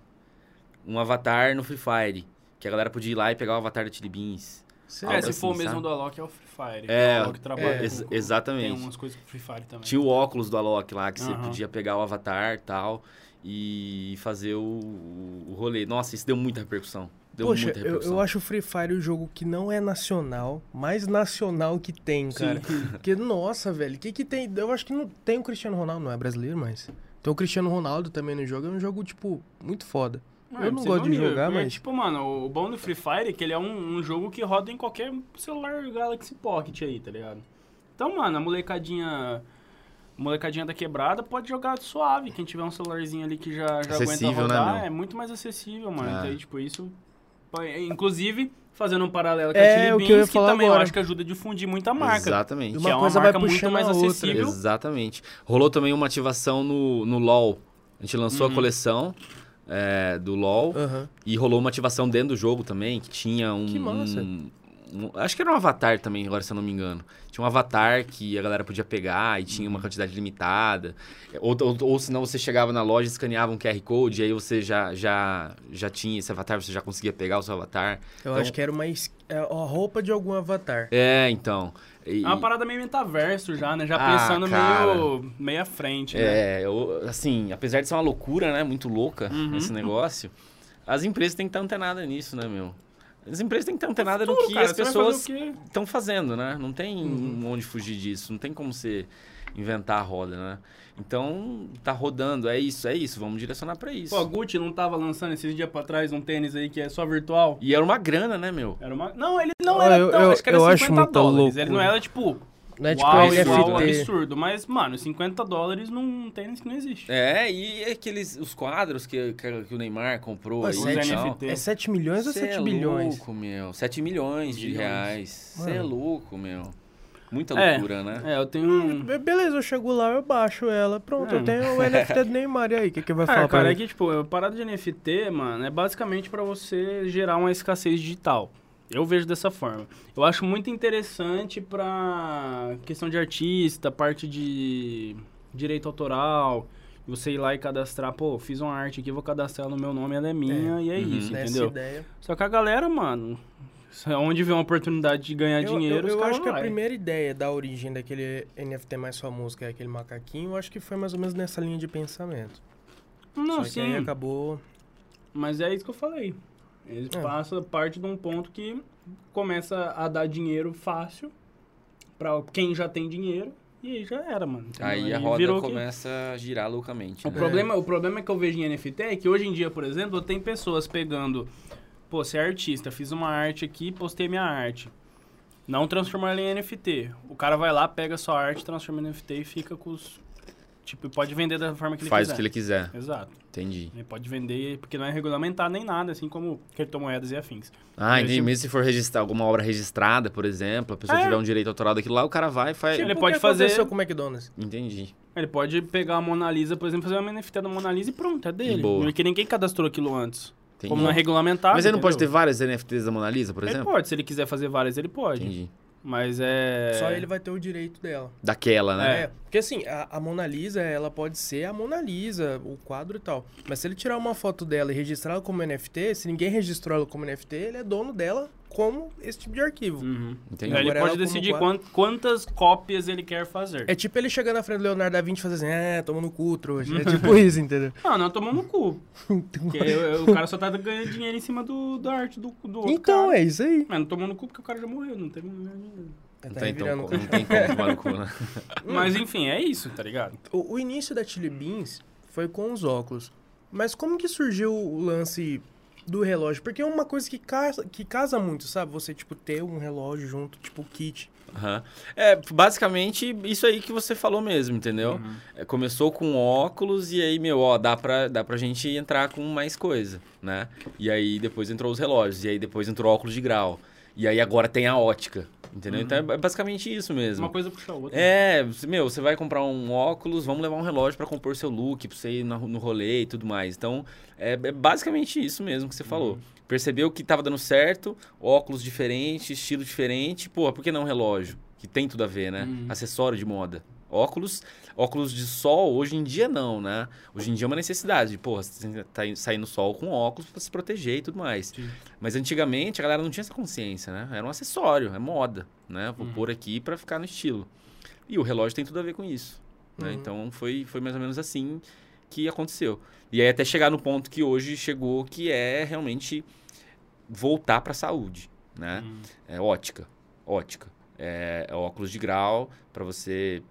Um avatar no Free Fire. Que a galera podia ir lá e pegar o avatar da Chili Beans. Você- Algo É, se assim, for o mesmo sabe? do Alok, é o Free Fire. É, o Alok trabalha é, com- com- exatamente. Tem umas coisas com Free Fire também. Tinha o óculos do Alok lá, que você Aham. podia pegar o avatar e tal. E fazer o, o rolê. Nossa, isso deu muita repercussão. Deu Poxa, muita eu, eu acho o Free Fire o jogo que não é nacional, mais nacional que tem, cara. Porque, nossa, velho, o que que tem? Eu acho que não tem o Cristiano Ronaldo, não é brasileiro, mas... Tem o Cristiano Ronaldo também no jogo, é um jogo, tipo, muito foda. Mano, eu não você gosto de jogar, mas... Tipo, mano, o bom do Free Fire é que ele é um, um jogo que roda em qualquer celular Galaxy Pocket aí, tá ligado? Então, mano, a molecadinha... Molecadinha da quebrada pode jogar suave. Quem tiver um celularzinho ali que já, já aguenta Acessível, né, rodar, meu? é muito mais acessível, mano. Ah. Então, aí, tipo, isso... Inclusive, fazendo um paralelo com É, a o Chili que eu ia Beans, que, falar também eu agora. acho que ajuda a difundir muito a marca. Exatamente. E Que é uma coisa marca vai muito puxando mais acessível. Exatamente. Rolou também uma ativação no, no LoL. A gente lançou Uhum. a coleção é, do LoL Aham. e rolou uma ativação dentro do jogo também, que tinha um... Que massa. um- um- acho que era um avatar também, agora se eu não me engano. Tinha um avatar que a galera podia pegar e tinha uma quantidade limitada. Ou, ou, ou senão você chegava na loja, escaneava um QR Code e aí você já, já, já tinha esse avatar, você já conseguia pegar o seu avatar. Eu Então- acho que era uma es- é a roupa de algum avatar. É, então. E- É uma parada meio metaverso já, né? Já Ah, pensando cara. meio, meio à frente, né? É, eu- assim, apesar de ser uma loucura, né? Muito louca Uhum. esse negócio, as empresas têm que estar antenadas nisso, né, meu? As empresas têm que estar antenadas no que cara, as pessoas estão fazendo, né? Não tem Uhum. onde fugir disso, não tem como você inventar a roda, né? Então, tá rodando, é isso, é isso, vamos direcionar pra isso. Pô, a Gucci não tava lançando esses dias pra trás um tênis aí que é só virtual? E era uma grana, né, meu? Era uma... Não, ele não Ah, era eu- tão... eu- acho que era eu 50 acho dólares. Ele não era, tipo... Não é tipo uau, NFT. uau, NFT. absurdo. Mas, mano, 50 dólares num tênis que não existe. É, e aqueles, os quadros que, que, que o Neymar comprou Pô, aí sete- e tal. NFT. É 7 milhões ou Cê 7 é bilhões? louco, meu. 7 milhões de Bilhões. reais. Você é louco, meu. Muita É. loucura, né? É, eu tenho um... Be- Beleza, eu chego lá, eu baixo ela. Pronto, É. eu tenho o NFT do Neymar. E aí, o que, que vai falar Ah, pra cara, é que, tipo, a parada de NFT, mano, é basicamente pra você gerar uma escassez digital. Eu vejo dessa forma. Eu acho muito interessante pra questão de artista, parte de direito autoral, você ir lá e cadastrar, pô, fiz uma arte aqui, vou cadastrar no meu nome, ela é minha, e é Uhum. isso, Nessa entendeu? ideia. Só que a galera, mano, onde vê uma oportunidade de ganhar Eu, dinheiro, eu, eu acho que a vai. primeira ideia da origem daquele NFT mais famoso, que é aquele macaquinho, eu acho que foi mais ou menos nessa linha de pensamento. Não, Só sim. que aí acabou. Mas é isso que eu falei. Eles É. passam parte de um ponto que começa a dar dinheiro fácil pra quem já tem dinheiro e aí já era, mano. entendeu? Aí a roda virou que- começa a girar loucamente. O, né? problema, o problema que eu vejo em NFT é que hoje em dia, por exemplo, tem pessoas pegando... Pô, você é artista, fiz uma arte aqui, postei minha arte. Não transformar ela em NFT. O cara vai lá, pega sua arte, transforma em NFT e fica com os... Tipo, pode vender da forma que ele Faz quiser. o que ele quiser. Exato. Entendi. Ele pode vender, porque não é regulamentado nem nada, assim como criptomoedas e afins. Ah, entendi. Mesmo se for registrar alguma obra registrada, por exemplo, a pessoa É. tiver um direito autoral daquilo lá, o cara vai e faz. Ele Tipo o pode fazer- aconteceu com o McDonald's. Entendi. Ele pode pegar a Mona Lisa, por exemplo, fazer uma NFT da Mona Lisa e pronto, é dele. boa. Porque ninguém cadastrou aquilo antes. entendi. Como não é regulamentado. Mas ele não pode ter várias NFTs da Mona Lisa, por Ele exemplo? pode, se ele quiser fazer várias, ele pode. Entendi. Mas é. Só ele vai ter o direito dela. Daquela, né? É, porque assim, a, a Mona Lisa, ela pode ser a Mona Lisa, o quadro e tal. Mas se ele tirar uma foto dela e registrar ela como NFT, se ninguém registrou ela como NFT, ele é dono dela como esse tipo de arquivo. Uhum. Entendi. Ele pode como decidir quadro. quan- quantas cópias ele quer fazer. É tipo ele chegar na frente do Leonardo da Vinci e fazer assim, é, toma no cu, trouxa. É tipo isso, entendeu? Não, não tomou no cu. Porque eu- o cara só tá ganhando dinheiro em cima do, da arte do, do outro Então, cara. é isso aí. Mas não tomou no cu porque o cara já morreu, não teve dinheiro. Não Tá tem, então, não tem como tomar no cu, né? Mas enfim, é isso, tá ligado? O, o início da Chili Beans foi com os óculos. Mas como que surgiu o lance do relógio? Porque é uma coisa que casa, que casa muito, sabe? Você, tipo, ter um relógio junto, tipo, kit. Aham. É, basicamente, isso aí que você falou mesmo, entendeu? Uhum. É, começou com óculos e aí, meu, ó, dá pra, dá pra gente entrar com mais coisa, né? E aí depois entrou os relógios, e aí depois entrou óculos de grau. E aí agora tem a ótica, entendeu? Então é basicamente isso mesmo. Uma coisa puxa a outra. É, meu, você vai comprar um óculos, vamos levar um relógio pra compor seu look, pra você ir no, no rolê e tudo mais. Então, é, é basicamente isso mesmo que você falou. Percebeu que tava dando certo, óculos diferente, estilo diferente, pô, por que não um relógio? Que tem tudo a ver, né? Uhum. Acessório de moda. Óculos, óculos de sol, hoje em dia não, né? Hoje em dia é uma necessidade. Porra, você tá in- sair no sol com óculos pra se proteger e tudo mais. Sim. Mas antigamente a galera não tinha essa consciência, né? Era um acessório, é moda, né? Vou Uhum. pôr aqui pra ficar no estilo. E o relógio tem tudo a ver com isso. né? Uhum. Então foi, foi mais ou menos assim que aconteceu. E aí até chegar no ponto que hoje chegou, que é realmente voltar para a saúde, né? Uhum. É ótica, ótica. É, é óculos de grau para você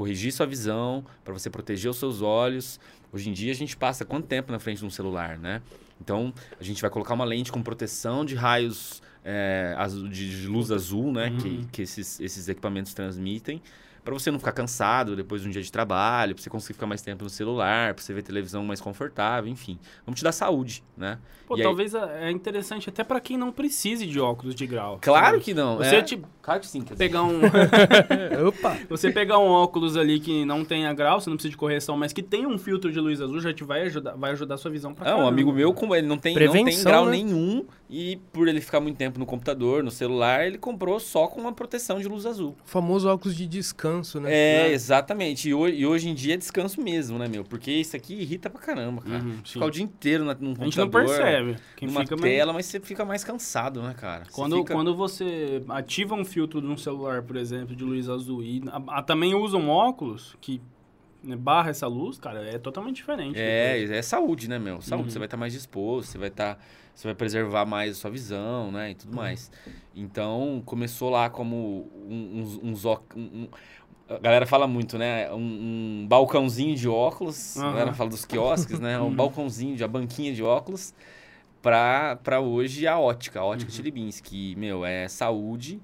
corrigir sua visão, para você proteger os seus olhos. Hoje em dia a gente passa quanto tempo na frente de um celular, né? Então a gente vai colocar uma lente com proteção de raios é, azul- de, de luz azul, né? Uhum. Que, que esses, esses equipamentos transmitem. Para você não ficar cansado depois de um dia de trabalho, para você conseguir ficar mais tempo no celular, para você ver televisão mais confortável, enfim. Vamos te dar saúde, né? Pô, E aí- talvez é é interessante até pra quem não precise de óculos de grau. Claro sabe? que não. Você, é... tipo, Claro que sim. quer dizer. pegar um. Opa! Você pegar um óculos ali que não tenha grau, você não precisa de correção, mas que tenha um filtro de luz azul, já te vai ajudar, vai ajudar a sua visão pra É, um caramba. amigo meu, como ele não tem, não tem Prevenção, grau né? nenhum, e por ele ficar muito tempo no computador, no celular, ele comprou só com uma proteção de luz azul. O famoso óculos de descanso, né? É, Né? exatamente. E hoje, e hoje em dia é descanso mesmo, né, meu? Porque isso aqui irrita pra caramba, cara. Uhum. Ficar o dia inteiro na, num A gente não percebe. Quem numa fica mais- tela, mas você fica mais cansado, né, cara? Você Quando, fica- quando você ativa um filtro de um celular, por exemplo, de luz azul, e a- a- também usa um óculos que né, barra essa luz, cara, é totalmente diferente. É, é saúde, né, meu? Saúde. Uhum. Você vai estar mais disposto, você vai estar. você vai preservar mais a sua visão, né? E tudo mais. Então, começou lá como um, uns- uns um- um- a galera fala muito, né? Um, um balcãozinho de óculos. A Aham. galera fala dos quiosques, né? Um Uhum. balcãozinho, de, a banquinha de óculos. Pra, pra hoje a ótica, a ótica Uhum. Que, meu, é saúde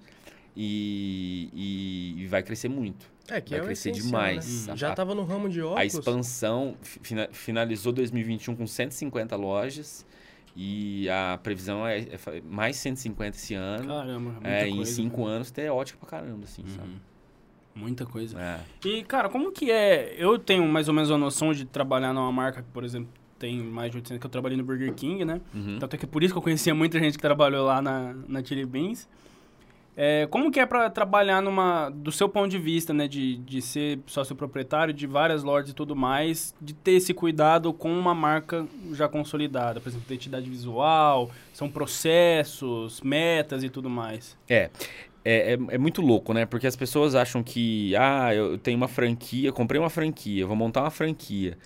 e, e- e vai crescer muito. É, que Vai é crescer essencial, demais. né? A- Já tava no ramo de óculos. A expansão fi- fina- finalizou 2021 com 150 lojas e a previsão é, é mais 150 esse ano. Caramba, é, em cinco cara. anos ter ótica pra caramba, assim, sabe? Muita coisa. É. E, cara, como que é? Eu tenho mais ou menos a noção de trabalhar numa marca que, por exemplo, tem mais de 800 que eu trabalhei no Burger King, né? Uhum. Tanto é que por isso que eu conhecia muita gente que trabalhou lá na, na Chili Beans. É, como que é pra trabalhar numa... Do seu ponto de vista, né? De, de ser sócio proprietário de várias lojas e tudo mais. De ter esse cuidado com uma marca já consolidada. Por exemplo, identidade visual, são processos, metas e tudo mais. É, é, é, é muito louco, né? Porque as pessoas acham que, ah, eu tenho uma franquia, comprei uma franquia, vou montar uma franquia.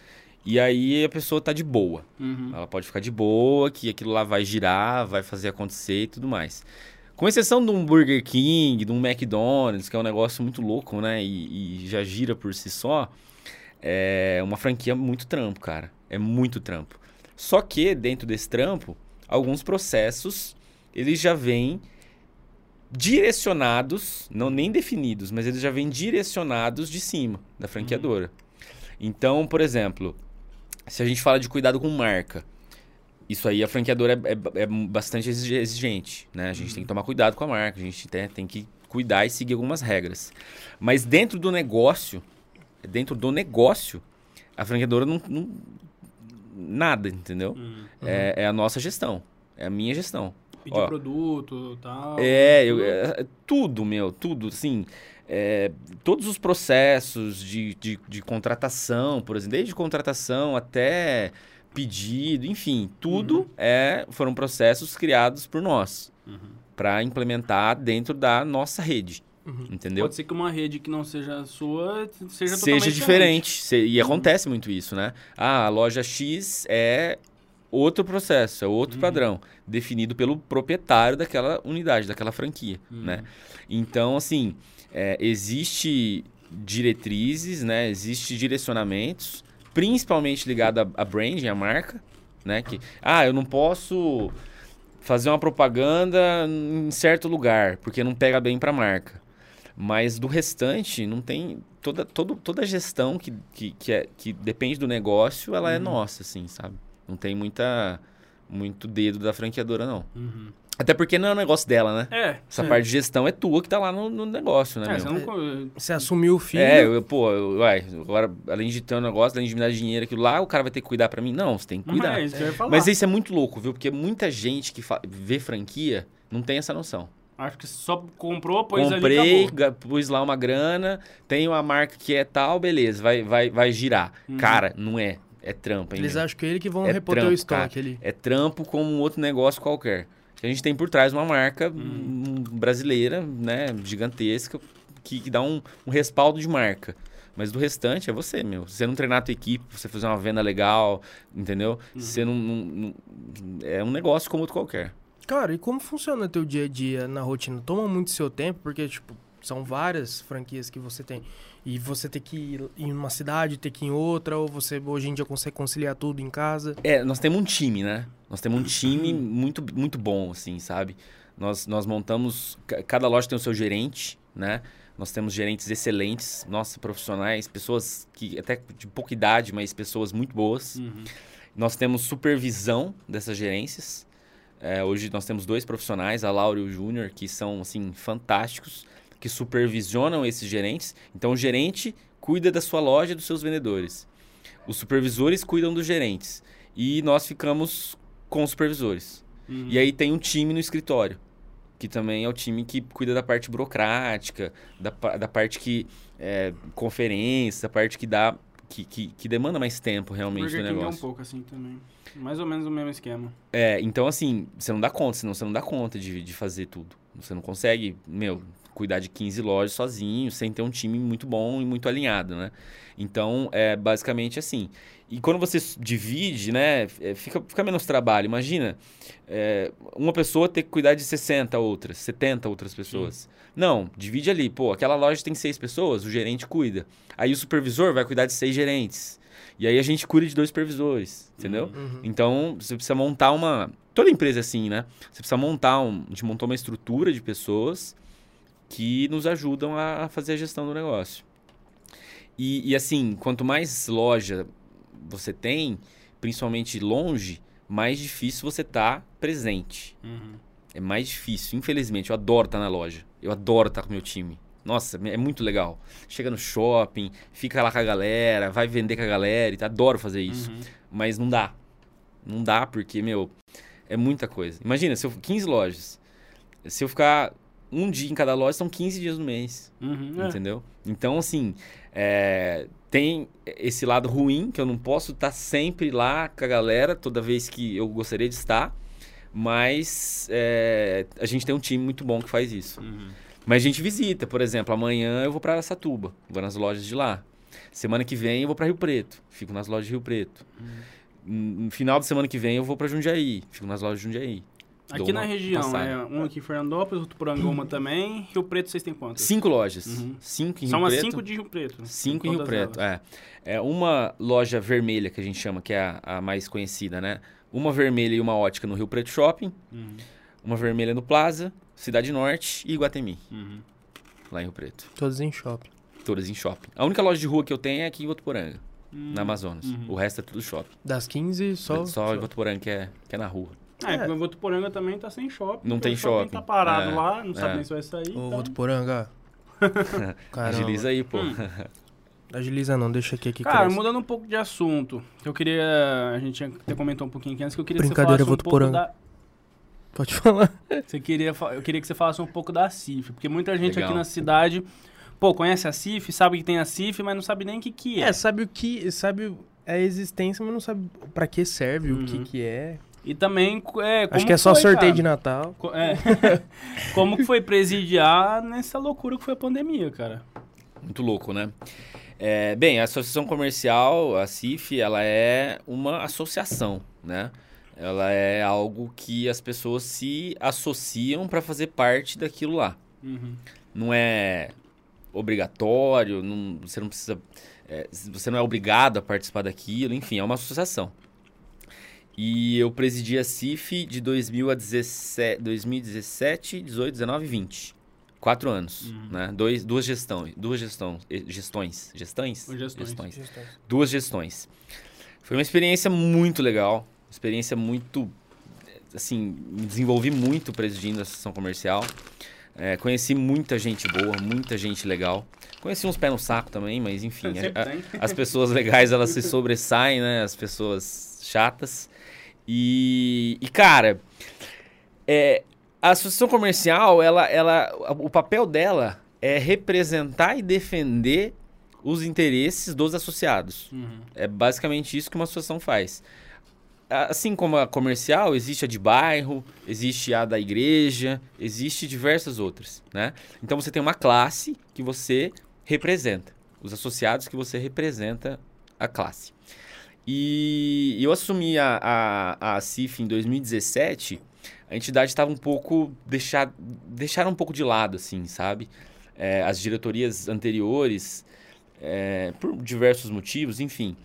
E aí a pessoa tá de boa. Uhum. Ela pode ficar de boa, que aquilo lá vai girar, vai fazer acontecer e tudo mais. Com exceção de um Burger King, de um McDonald's, que é um negócio muito louco, né? E, e já gira por si só, é uma franquia muito trampo, cara. É muito trampo. Só que dentro desse trampo, alguns processos, eles já vêm direcionados, não nem definidos, mas eles já vêm direcionados de cima da franqueadora. Então, por exemplo, se a gente fala de cuidado com marca, isso aí a franqueadora é, é- é bastante exige- exigente, né? A gente tem que tomar cuidado com a marca, a gente tem, tem que cuidar e seguir algumas regras. Mas dentro do negócio, dentro do negócio, a franqueadora não, não- nada, entendeu? Uhum. É, é a nossa gestão, é a minha gestão. Pedir Ó, produto tal. É, eu- é, tudo, meu, tudo, assim. é, todos os processos de, de, de contratação, por exemplo, desde contratação até pedido, enfim, tudo é, foram processos criados por nós Uhum. para implementar dentro da nossa rede, Uhum. entendeu? Pode ser que uma rede que não seja sua seja, Seja diferente. Se- E acontece muito isso, né? Ah, a loja X é outro processo, é outro Uhum. padrão, definido pelo proprietário daquela unidade, daquela franquia, Uhum. né? Então, assim, é, existe diretrizes, né? Existe direcionamentos, principalmente ligado a, a branding, a marca, né? Que, ah, eu não posso fazer uma propaganda em certo lugar, porque não pega bem para a marca. Mas do restante, não tem. Toda, todo, toda a gestão que, que, que, é, que depende do negócio, ela é Uhum. nossa, assim, sabe? Não tem muita, muito dedo da franqueadora, não. Uhum. Até porque não é um negócio dela, né? É. Essa é. parte de gestão é tua que tá lá no, no negócio, né, É, meu? você não... Você assumiu o filho. É, eu, pô, eu, uai, agora, além de ter um negócio, além de me dar dinheiro, aquilo lá, o cara vai ter que cuidar pra mim? Não, você tem que cuidar. É, ia falar. Mas isso é muito louco, viu? Porque muita gente que fa- vê franquia não tem essa noção. Acho que só comprou, pôs ali Comprei, ga- pus lá uma grana, tem uma marca que é tal, beleza, vai, vai, vai girar. Uhum. Cara, não é. É trampo, hein? Eles acham que é ele que vão É trampo, teu estoque ali. É trampo como um outro negócio qualquer. A gente tem por trás uma marca Uhum. hum, brasileira, né, gigantesca, que, que dá um, um respaldo de marca. Mas do restante é você, meu. Se você não treinar a tua equipe, você fazer uma venda legal, entendeu? Uhum. Você não, não- não- É um negócio como outro qualquer. Cara, e como funciona teu dia a dia na rotina? Toma muito seu tempo, porque, tipo, são várias franquias que você tem. E você ter que ir em uma cidade, ter que ir em outra, ou você hoje em dia consegue conciliar tudo em casa. É, nós temos um time, né? Nós temos um time muito, muito bom, assim, sabe? Nós, nós montamos. ca- Cada loja tem o seu gerente, né? Nós temos gerentes excelentes, nossa, profissionais, pessoas que até de pouca idade, mas pessoas muito boas. Uhum. Nós temos supervisão dessas gerências. É, hoje nós temos dois profissionais, a Laura e o Júnior, que são assim fantásticos, que supervisionam esses gerentes. Então o gerente cuida da sua loja e dos seus vendedores. Os supervisores cuidam dos gerentes. E nós ficamos com os supervisores. Uhum. E aí tem um time no escritório, que também é o time que cuida da parte burocrática, da, da parte que é, conferência, da parte que dá que, que, que demanda mais tempo realmente Burger do King é um negócio. pouco assim também. Mais ou menos o mesmo esquema. É, então assim, você não dá conta, senão você não dá conta de, de fazer tudo. Você não consegue, meu, cuidar de 15 lojas sozinho, sem ter um time muito bom e muito alinhado, né? Então, é basicamente assim. E quando você divide, né, é, fica, fica menos trabalho. Imagina, é, uma pessoa ter que cuidar de 60 outras, 70 outras pessoas. Não, divide ali. Pô, aquela loja tem seis pessoas, o gerente cuida. Aí o supervisor vai cuidar de seis gerentes. E aí a gente cuida de dois supervisores, entendeu? Uhum. Então, você precisa montar uma. Toda empresa é assim, né? Você precisa montar um. A gente montou uma estrutura de pessoas que nos ajudam a fazer a gestão do negócio. E, e, assim, quanto mais loja você tem, principalmente longe, mais difícil você tá presente. Uhum. É mais difícil, infelizmente. Eu adoro estar na loja. Eu adoro estar com o meu time. Nossa, é muito legal. Chega no shopping, fica lá com a galera, vai vender com a galera. e tá- Adoro fazer isso. Uhum. Mas não dá. Não dá porque, meu, é muita coisa. Imagina, se eu 15 lojas. Se eu ficar um dia em cada loja, são 15 dias no mês. Uhum. É. Entendeu? Então, assim, é, tem esse lado ruim, que eu não posso estar sempre lá com a galera toda vez que eu gostaria de estar. Mas é, a gente tem um time muito bom que faz isso. Uhum. Mas a gente visita, por exemplo, amanhã eu vou para Satuba, vou nas lojas de lá. Semana que vem eu vou para Rio Preto, fico nas lojas de Rio Preto. Uhum. No final de semana que vem eu vou para Jundiaí, fico nas lojas de Jundiaí. Aqui na região, passada. é um aqui em Fernandópolis, outro Poranga uma também. Rio Preto vocês têm quantas? Cinco lojas. Uhum. Cinco em São Rio umas Preto. cinco de Rio Preto. Cinco em Rio Todas Preto, é. É uma loja vermelha que a gente chama, que é a, a mais conhecida, né? Uma vermelha e uma ótica no Rio Preto Shopping, Uhum. uma vermelha no Plaza, Cidade Norte e Iguatemi, Uhum. lá em Rio Preto. Todos em shopping. Todas em shopping. A única loja de rua que eu tenho é aqui em Votuporanga, Hum. na Amazonas. Uhum. O resto é tudo shopping. Das 15, só. Só, em Votuporanga que é, que é na rua. É, É. porque o Votuporanga também tá sem shopping. Não tem shopping. shopping. tá parado É, lá, não sabe é. nem se vai sair. Ô, então... Votuporanga. Agiliza aí, pô. Hum. Agiliza não, deixa aqui que Cara, cresce. mudando um pouco de assunto, eu queria. A gente tinha até comentou um pouquinho aqui antes que eu queria que Brincadeira, você falasse um da. Pode falar. Você queria, fa- eu queria que você falasse um pouco da CIF, porque muita gente Legal. aqui na cidade, pô, conhece a CIF, sabe que tem a CIF, mas não sabe nem o que, que é. É, sabe o que. Sabe a existência, mas não sabe pra que serve, o que Uhum. que é. E também, é, como Acho que é só foi, sorteio cara? de Natal. Co- é. como que foi presidiar nessa loucura que foi a pandemia, cara? Muito louco, né? É, bem, a associação comercial, a CIF, ela é uma associação, né? Ela é algo que as pessoas se associam para fazer parte daquilo lá. Uhum. Não é obrigatório, não- você não precisa, é, você não é obrigado a participar daquilo, enfim, é uma associação. E eu presidi a CIF de 2000 a 17, 2017, 18, 19 e 20. Quatro anos, Uhum. né? Dois, duas gestões, duas gestões, gestões, gestões, Ou gestões. duas gestões. Foi uma experiência muito legal, experiência muito, assim, me desenvolvi muito presidindo a associação comercial. É, conheci muita gente boa, muita gente legal. Conheci uns pés no saco também, mas enfim, a- a- as pessoas legais elas se sobressaem, né? As pessoas chatas. E, e cara, é, a associação comercial, ela, ela, o papel dela é representar e defender os interesses dos associados. Uhum. É basicamente isso que uma associação faz. Assim como a comercial, existe a de bairro, existe a da igreja, existe diversas outras, né? Então você tem uma classe que você representa, os associados que você representa a classe. E eu assumi a, a, a CIF em 2017, a entidade estava um pouco deixar, deixaram um pouco de lado, assim, sabe? É, as diretorias anteriores, é, por diversos motivos, enfim,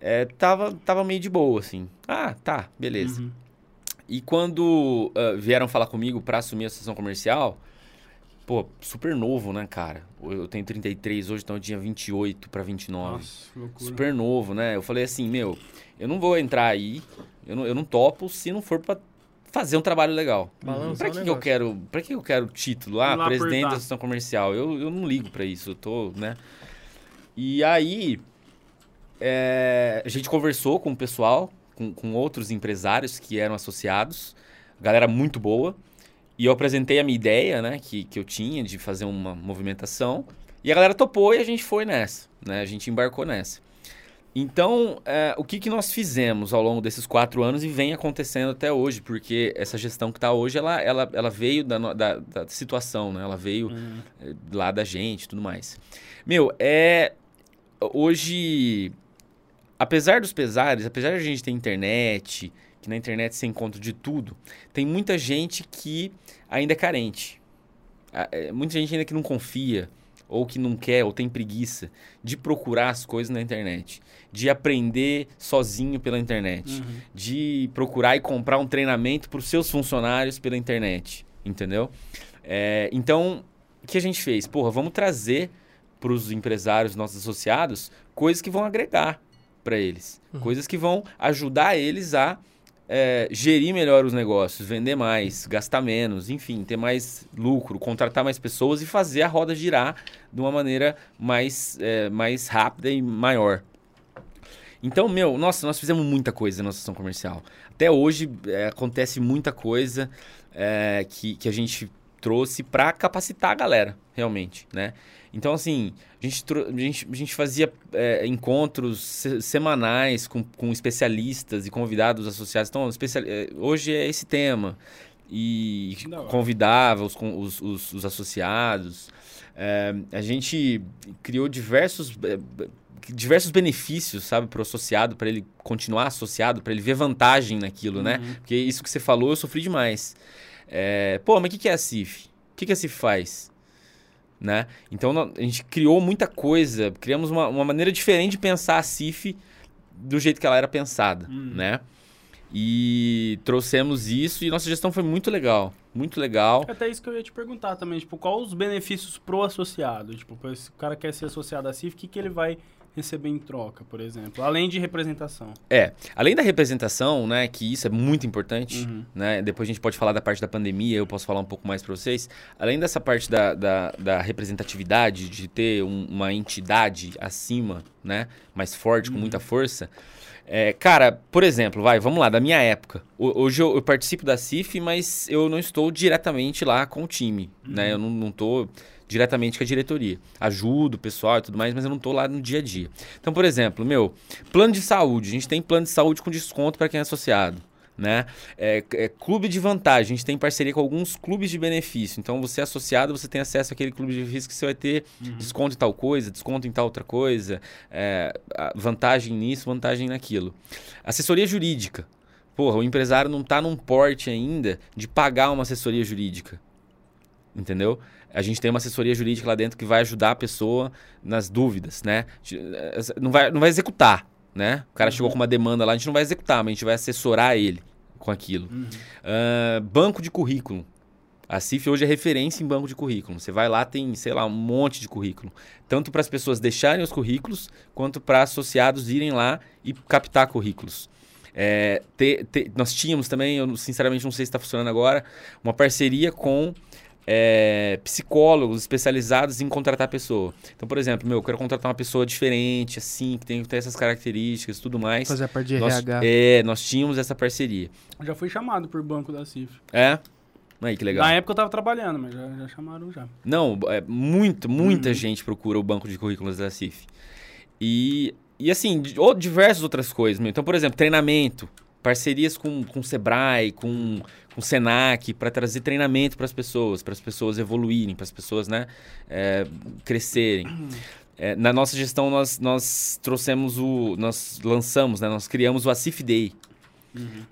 é, tava, tava meio de boa, assim. Ah, tá, beleza. Uhum. E quando ah, vieram falar comigo para assumir a associação comercial, pô, super novo, né, cara? Eu tenho 33 hoje, então eu tinha 28 para 29. Nossa, loucura. Super novo, né? Eu falei assim, meu, eu não vou entrar aí, eu não, eu não topo se não for pra fazer um trabalho legal. Balançar Pra que, que eu quero, pra que eu quero título? Ah, lá presidente apertar. da associação comercial. Eu, eu não ligo pra isso, eu tô, né? E aí, é, a gente conversou com o pessoal, com, com outros empresários que eram associados, galera muito boa, e eu apresentei a minha ideia, né, que, que eu tinha de fazer uma movimentação, e a galera topou e a gente foi nessa, né, a gente embarcou nessa. Então, é, o que, que nós fizemos ao longo desses quatro anos e vem acontecendo até hoje, porque essa gestão que está hoje, ela, ela, ela veio da, da, da situação, né? Ela veio Uhum. eh, lá da gente e tudo mais. Meu, é. Hoje, apesar dos pesares, apesar de a gente ter internet, que na internet você encontra de tudo, tem muita gente que ainda é carente. É, Muita gente ainda que não confia, ou que não quer, ou tem preguiça de procurar as coisas na internet, de aprender sozinho pela internet Uhum. de procurar e comprar um treinamento para os seus funcionários pela internet, entendeu? É, então, o que a gente fez? Porra, vamos trazer para os empresários, nossos associados, coisas que vão agregar para eles, coisas que vão ajudar eles a é, gerir melhor os negócios, vender mais, gastar menos, enfim, ter mais lucro, contratar mais pessoas e fazer a roda girar de uma maneira mais, é, mais rápida e maior. Então, meu, nossa, nós fizemos muita coisa na associação comercial. Até hoje é, acontece muita coisa é, que, que a gente trouxe para capacitar a galera, realmente, né? Então, assim, a gente, a gente, a gente fazia é, encontros se- semanais com, com especialistas e convidados associados. Então, especial, é, hoje é esse tema. E hora. convidava os, os, os, os associados. É, a gente criou diversos é, diversos benefícios, sabe, pro associado, para ele continuar associado, para ele ver vantagem naquilo, né? Uhum. Porque isso que você falou, eu sofri demais. É, pô, mas o que, que é a CIF? O que, que a CIF faz? Né? Então a gente criou muita coisa, criamos uma, uma maneira diferente de pensar a CIF do jeito que ela era pensada, Uhum. né? E trouxemos isso e nossa gestão foi muito legal, muito legal. É Até isso que eu ia te perguntar também, tipo, qual os benefícios pro associado? Tipo, se o cara quer ser associado à CIF, o que, que ele vai receber em troca, por exemplo? Além de representação. É, além da representação, né, que isso é muito importante, Uhum. né, depois a gente pode falar da parte da pandemia, eu posso falar um pouco mais para vocês. Além dessa parte da, da, da representatividade, de ter um- uma entidade acima, né, mais forte, com muita força, é, cara, por exemplo, vai, vamos lá, da minha época. Ho- Hoje eu, eu participo da CIF, mas eu não estou diretamente lá com o time, né, eu não, não tô diretamente com a diretoria. Ajudo o pessoal e tudo mais, mas eu não tô lá no dia a dia. Então, por exemplo, meu, plano de saúde. A gente tem plano de saúde com desconto para quem é associado. Né? É, é clube de vantagem. A gente tem parceria com alguns clubes de benefício. Então, você é associado, você tem acesso àquele clube de benefício que você vai ter desconto em tal coisa, desconto em tal outra coisa, é, vantagem nisso, vantagem naquilo. Assessoria jurídica. Porra, o empresário não está num porte ainda de pagar uma assessoria jurídica. Entendeu? A gente tem uma assessoria jurídica lá dentro que vai ajudar a pessoa nas dúvidas, né? Não vai, não vai executar, né? O cara chegou com uma demanda lá, a gente não vai executar, mas a gente vai assessorar ele com aquilo. Ah, banco de currículo. A CIF hoje é referência em banco de currículo. Você vai lá, tem, sei lá, um monte de currículo. Tanto para as pessoas deixarem os currículos, quanto para associados irem lá e captar currículos. É, te- te- nós tínhamos também, eu sinceramente não sei se está funcionando agora, uma parceria com é, psicólogos especializados em contratar pessoa. Então, por exemplo, meu, eu quero contratar uma pessoa diferente, assim, que tem que ter essas características e tudo mais. Fazer a parte de Nós, RH. é, nós tínhamos essa parceria. Eu já fui chamado por banco da CIF. É? Aí, que legal. Na época eu tava trabalhando, mas já, já chamaram já. Não, é, muito, muita Uhum. gente procura o banco de currículos da CIF. E, e assim, ou diversas outras coisas. meu. Então, por exemplo, treinamento. Parcerias com, com o Sebrae, com, com o Senac, para trazer treinamento para as pessoas, para as pessoas evoluírem, para as pessoas né, é, crescerem. É, na nossa gestão, nós, nós trouxemos o. Nós lançamos, né, nós criamos o Acif Day,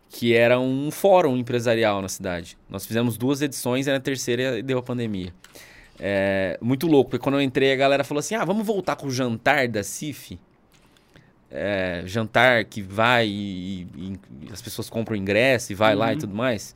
que era um fórum empresarial na cidade. Nós fizemos duas edições e na terceira deu a pandemia. É, muito louco, porque quando eu entrei a galera falou assim: ah, vamos voltar com o jantar da CIF? É, jantar que vai e, e- e as pessoas compram ingresso e vai lá e Uhum. tudo mais.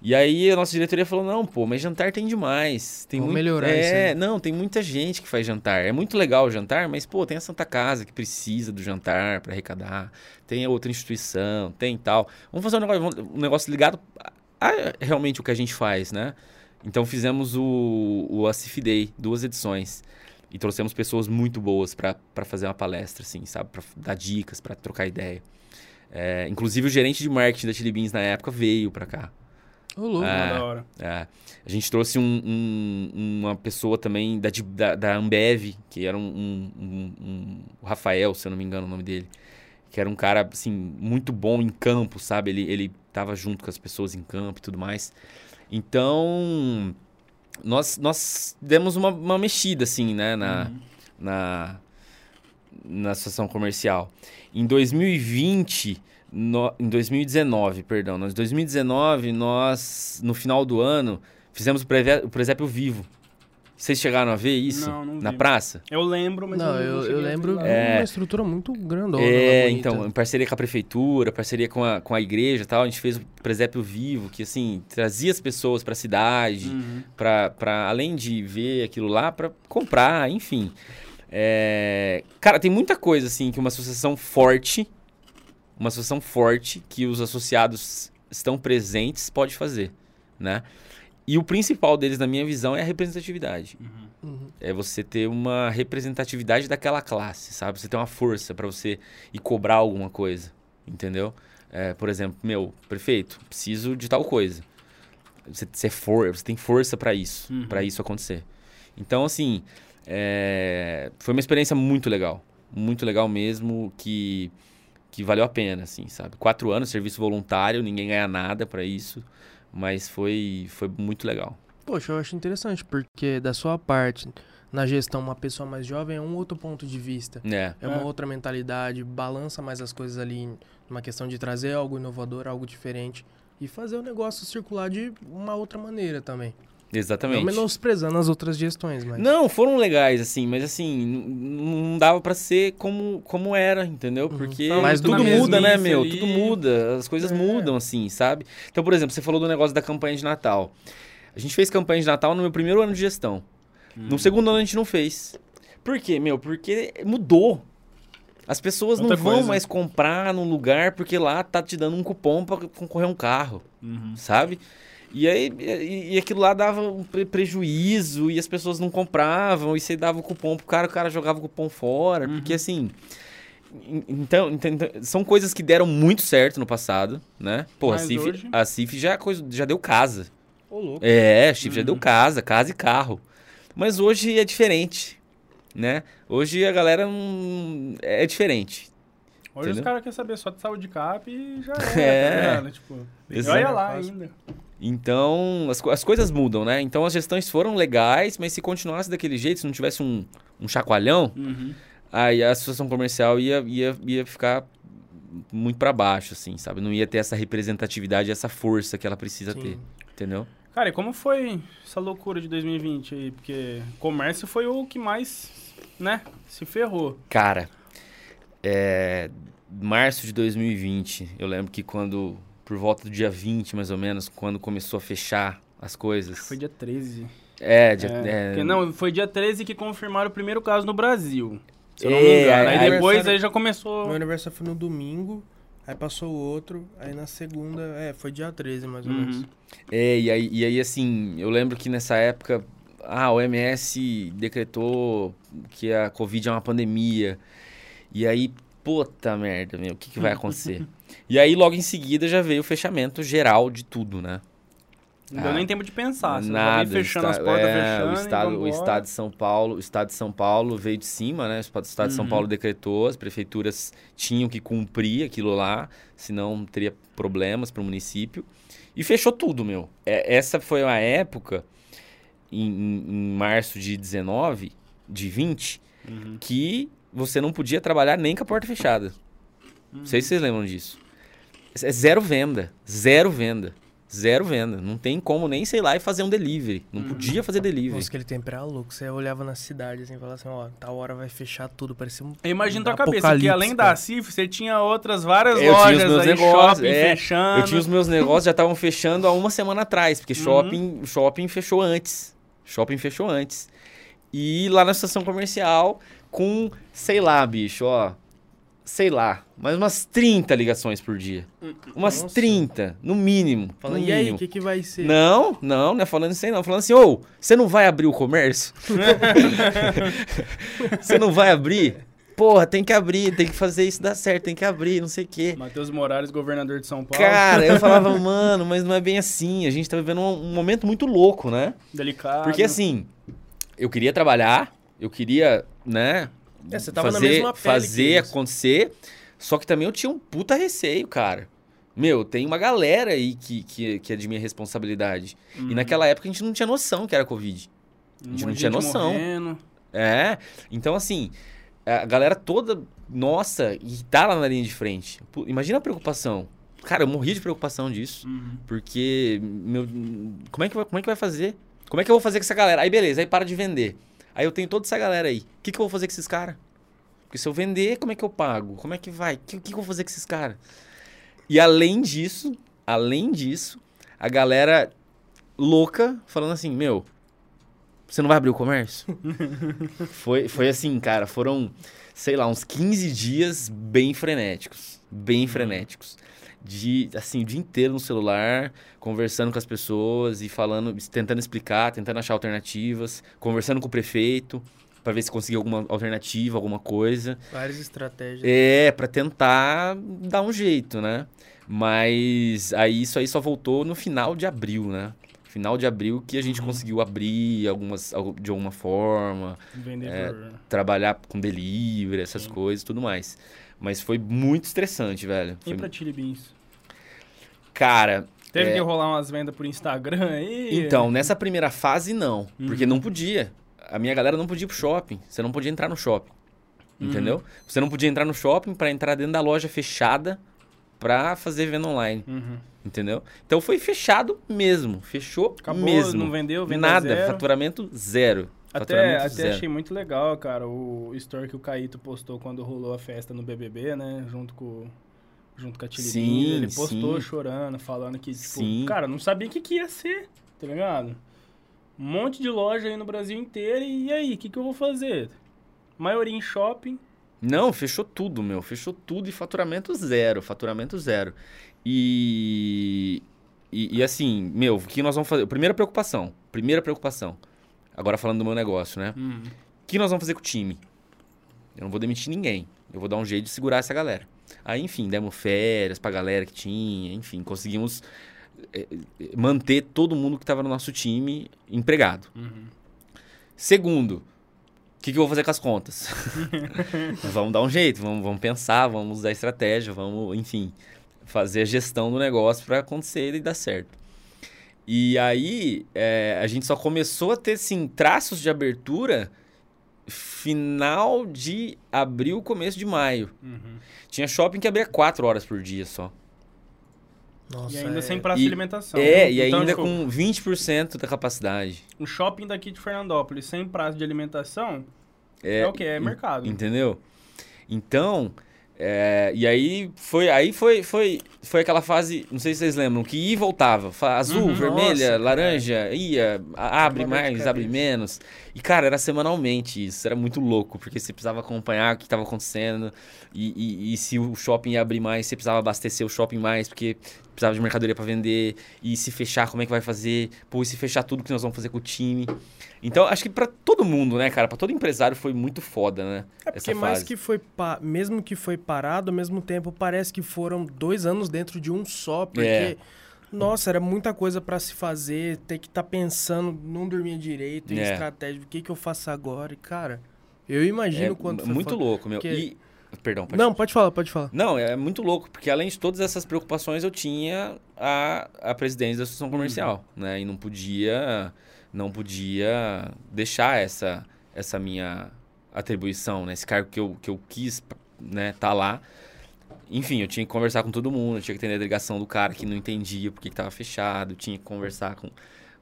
E aí a nossa diretoria falou: não, pô, mas jantar tem demais. Tem Vamos muito... melhorar é, isso aí. não, tem muita gente que faz jantar. É muito legal o jantar, mas, pô, tem a Santa Casa que precisa do jantar para arrecadar. Tem a outra instituição, tem tal. Vamos fazer um negócio, um negócio ligado a, a realmente o que a gente faz, né? Então fizemos o, o Acif Day, duas edições. E trouxemos pessoas muito boas para fazer uma palestra, assim, sabe? Para dar dicas, para trocar ideia. É, inclusive o gerente de marketing da Chili Beans na época veio para cá. Louco. É. Da hora. É, a gente trouxe um- um- uma pessoa também da, da, da Ambev, que era um- um- o Rafael, se eu não me engano o nome dele. Que era um cara, assim, muito bom em campo, sabe? Ele, ele tava junto com as pessoas em campo e tudo mais. Então, nós, nós demos uma, uma mexida, assim, né? Na, na, na associação comercial. Em 2020, no- em 2019, perdão, nós, em 2019, nós, no final do ano, fizemos o presépio vivo. Vocês chegaram a ver isso? Não, não na vi. praça? Eu lembro, mas Não, eu, eu, a lembro lá. É. uma estrutura muito grandona. É, então, em parceria com a prefeitura, parceria com a, com a igreja e tal, a gente fez o presépio vivo, que assim, trazia as pessoas pra cidade, Uhum. pra, pra, além de ver aquilo lá, pra comprar, enfim. É, Cara, tem muita coisa assim que uma associação forte, uma associação forte que os associados estão presentes pode fazer, né? E o principal deles, na minha visão, é a representatividade. Uhum. É você ter uma representatividade daquela classe, sabe? Você ter uma força pra você ir cobrar alguma coisa, entendeu? É, por exemplo, meu, prefeito, preciso de tal coisa. Você, você, for, você tem força pra isso, Uhum. pra isso acontecer. Então, assim, é, foi uma experiência muito legal. Muito legal mesmo, que, que valeu a pena, assim, sabe? Quatro anos, serviço voluntário, ninguém ganha nada pra isso, mas foi, foi muito legal. Poxa, eu acho interessante, porque da sua parte, na gestão, uma pessoa mais jovem é um outro ponto de vista. É, É uma É. outra mentalidade, balança mais as coisas ali numa questão de trazer algo inovador, algo diferente e fazer o negócio circular de uma outra maneira também. Exatamente. Não menosprezando as outras gestões, mas. Não, foram legais, assim, mas assim, não dava pra ser como, como era, entendeu? Uhum. Porque Tava mais tudo na muda, né, meu? ali. Tudo muda, as coisas É. mudam, assim, sabe? Então, por exemplo, você falou do negócio da campanha de Natal. A gente fez campanha de Natal no meu primeiro ano de gestão. Uhum. No segundo ano a gente não fez. Por quê, meu? Porque mudou. As pessoas Outra não vão coisa. mais comprar num lugar porque lá tá te dando um cupom pra concorrer um carro, Uhum. sabe? E aí e, e aquilo lá dava um pre- prejuízo e as pessoas não compravam e você dava o cupom pro cara, o cara jogava o cupom fora, Uhum. porque assim, en- então, enten- então, são coisas que deram muito certo no passado, né? Pô, a Cif, hoje- a Cif já é coisa, já deu casa. Ô, louco. É, Chifre já Uhum. deu casa, casa e carro. Mas hoje é diferente, né? Hoje a galera não... é diferente. Hoje os Entendeu? caras querem saber só de saúde cap e já é, É. tá ligado? Tipo, olha lá ainda. Então, as, as coisas mudam, né? Então as gestões foram legais, mas se continuasse daquele jeito, se não tivesse um, um chacoalhão, Uhum. aí a associação comercial ia, ia, ia ficar muito pra baixo, assim, sabe? Não ia ter essa representatividade, essa força que ela precisa Sim. ter, entendeu? Cara, e como foi essa loucura de 2020 aí? Porque comércio foi o que mais, né, se ferrou. Cara, é, março de 2020, eu lembro que quando, por volta do dia 20, mais ou menos, quando começou a fechar as coisas. Foi dia 13. É, dia, É, é, não, foi dia 13 que confirmaram o primeiro caso no Brasil. Se eu não me É, engano. Aí aí- depois aí já começou. Meu aniversário foi no domingo, aí passou o outro, aí na segunda, é, foi dia 13 mais ou Uhum. menos. É, e aí, e aí, assim, eu lembro que nessa época, ah, o MS decretou que a Covid é uma pandemia. E aí, puta merda, meu, o que, que vai acontecer? e aí, logo em seguida, já veio o fechamento geral de tudo, né? Não deu Ah, nem tempo de pensar. Você Nada. Fechando o as portas, é, fechando. o estado, o estado de São Paulo, o estado de São Paulo veio de cima, né? O estado de São Uhum. Paulo decretou, as prefeituras tinham que cumprir aquilo lá, senão teria problemas para o município. E fechou tudo, meu. É, essa foi uma época, em, em- em março de 19, de 20, Uhum. que você não podia trabalhar nem com a porta fechada. Não sei se vocês lembram disso. É zero venda. Zero venda. Zero venda. Não tem como nem, sei lá, e fazer um delivery. Não Uhum. podia fazer delivery. Nossa, aquele tempo era louco. Você olhava na cidade assim e falava assim, ó, tal hora vai fechar tudo, parecia um. Eu imagino um tua cabeça, que além da cara. CIF, você tinha outras várias Eu tinha os lojas meus aí, negócios, shopping é. fechando. Eu tinha os meus negócios, já estavam fechando há uma semana atrás, porque Uhum. shopping, shopping fechou antes. Shopping fechou antes. E lá na estação comercial, com, sei lá, bicho, ó. Sei lá, mais umas 30 ligações por dia. Umas Nossa. 30, no mínimo. Falando, no e aí, o que, que vai ser? Não, não, não é falando isso aí não. Falando assim, ô, você não vai abrir o comércio? você não vai abrir? Porra, tem que abrir, tem que fazer isso dar certo, tem que abrir, não sei o quê. Matheus Morales, governador de São Paulo. Cara, eu falava, mano, mas não é bem assim. A gente tá vivendo um, um momento muito louco, né? Delicado. Porque assim, eu queria trabalhar, eu queria, né, É, você tava na fazer, mesma pele fazer acontecer. Só que também eu tinha um puta receio, cara. Meu, tem uma galera aí que, que, que é de minha responsabilidade. Uhum. E naquela época a gente não tinha noção que era Covid. Um a gente não monte de tinha noção. morrendo. É. Então, assim, a galera toda, nossa, e tá lá na linha de frente. Pô, Imagina a preocupação. Cara, eu morri de preocupação disso. Uhum. Porque, meu, como é, que como é que vai fazer? Como é que eu vou fazer com essa galera? Aí beleza, aí para de vender. Aí eu tenho toda essa galera aí. O que, que eu vou fazer com esses caras? Porque se eu vender, como é que eu pago? Como é que vai? O que, que, que eu vou fazer com esses caras? E além disso, além disso, a galera louca falando assim, meu, você não vai abrir o comércio? foi, foi assim, cara, foram, sei lá, uns 15 dias bem frenéticos. Bem frenéticos de assim o dia inteiro no celular, conversando com as pessoas e falando, tentando explicar, tentando achar alternativas, conversando com o prefeito para ver se conseguia alguma alternativa, alguma coisa. Várias estratégias. É, para tentar dar um jeito, né? Mas aí isso aí só voltou no final de abril, né? Final de abril que a gente conseguiu abrir algumas de alguma forma, Vendedor. trabalhar com delivery, essas coisas, tudo mais. Mas foi muito estressante, velho. E Foi- pra Chili Beans? Cara, Teve É. que rolar umas vendas por Instagram aí? Então, nessa primeira fase, não. Porque Uhum. não podia. A minha galera não podia ir pro shopping. Você não podia entrar no shopping. Uhum. Entendeu? Você não podia entrar no shopping pra entrar dentro da loja fechada pra fazer venda online. Uhum. Entendeu? Então foi fechado mesmo. Fechou Acabou, mesmo. não vendeu, venda Nada. zero. Faturamento zero. Até, até zero. achei muito legal, cara, o story que o Caíto postou quando rolou a festa no BBB, né? Junto com, junto com a Sim. Ele postou sim. chorando, falando que, tipo, Sim. cara, não sabia o que, que ia ser, tá ligado? Um monte de loja aí no Brasil inteiro, e aí, o que, que eu vou fazer? Maioria em shopping, Não, fechou tudo, meu. Fechou tudo e faturamento zero. Faturamento zero. E, e, e assim, meu, o que nós vamos fazer? Primeira preocupação. Primeira preocupação. Agora falando do meu negócio, né? Uhum. O que nós vamos fazer com o time? Eu não vou demitir ninguém. Eu vou dar um jeito de segurar essa galera. Aí, enfim, demos férias pra galera que tinha. Enfim, conseguimos eh, eh, manter todo mundo que estava no nosso time empregado. Uhum. Segundo, o que, que eu vou fazer com as contas? vamos dar um jeito, vamos, vamos pensar, vamos usar estratégia, vamos, enfim, fazer a gestão do negócio para acontecer e dar certo. E aí, é, a gente só começou a ter, assim, traços de abertura final de abril, começo de maio. Uhum. Tinha shopping que abria quatro horas por dia só. Nossa, E ainda é- sem praça E- de alimentação. é, né? e Então, ainda tipo, com 20% da capacidade. Um shopping daqui de Fernandópolis sem praça de alimentação é, É, o que? É mercado. Entendeu? Então, é, e aí foi, aí foi, foi, foi aquela fase, não sei se vocês lembram, que ia e voltava. Azul, Uhum. vermelha, Nossa, cara. laranja, ia, abre mais, abre menos. E, cara, era semanalmente isso, era muito louco, porque você precisava acompanhar o que estava acontecendo. E, e- e se o shopping ia abrir mais, você precisava abastecer o shopping mais, porque precisava de mercadoria para vender. E se fechar, como é que vai fazer? Pô, e se fechar tudo, que nós vamos fazer com o time? Então, acho que para todo mundo, né, cara? Para todo empresário foi muito foda, né? É porque mais que foi mesmo que foi parado, ao mesmo tempo parece que foram dois anos dentro de um só, porque É. nossa, era muita coisa pra se fazer, ter que estar pensando, não dormir direito, em É. estratégia, o que que eu faço agora? E cara, eu imagino É quanto muito louco, meu. porque- E, perdão, pode Não, pode falar, pode falar. Não, é muito louco, porque além de todas essas preocupações, eu tinha a, a presidência da associação comercial, né? E não podia, não podia deixar essa, essa minha atribuição, né? Esse cargo que eu, que eu quis, né, tá lá. Enfim, eu tinha que conversar com todo mundo, eu tinha que entender a delegação do cara que não entendia porque que tava fechado, tinha que conversar com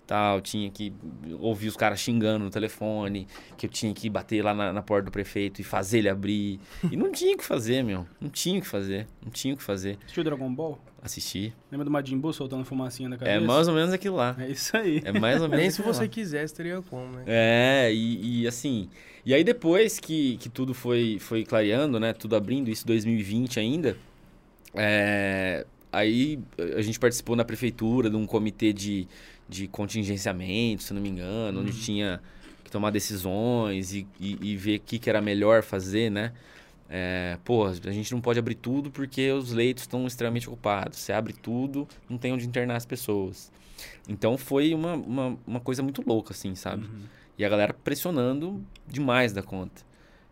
tal, tinha que ouvir os caras xingando no telefone, que eu tinha que bater lá na, na porta do prefeito e fazer ele abrir. E não tinha o que fazer, meu. Não tinha o que fazer. Não tinha o que fazer. Assistiu Dragon Ball? Assistir. Lembra do Majin Buu soltando fumacinha da É cabeça? mais ou menos aquilo lá. É isso aí. É mais ou menos Nem se você lá. quisesse, teria como, né? É, e, e assim. E aí depois que, que tudo foi, foi clareando, né? Tudo abrindo, isso 2020 ainda. é, aí a gente participou na prefeitura de um comitê de, de contingenciamento, se não me engano, onde tinha que tomar decisões e, e, e ver o que, que era melhor fazer, né? É, pô, a gente não pode abrir tudo porque os leitos estão extremamente ocupados. Você abre tudo, não tem onde internar as pessoas. Então foi uma, uma, uma coisa muito louca, assim, sabe? Uhum. E a galera pressionando demais da conta.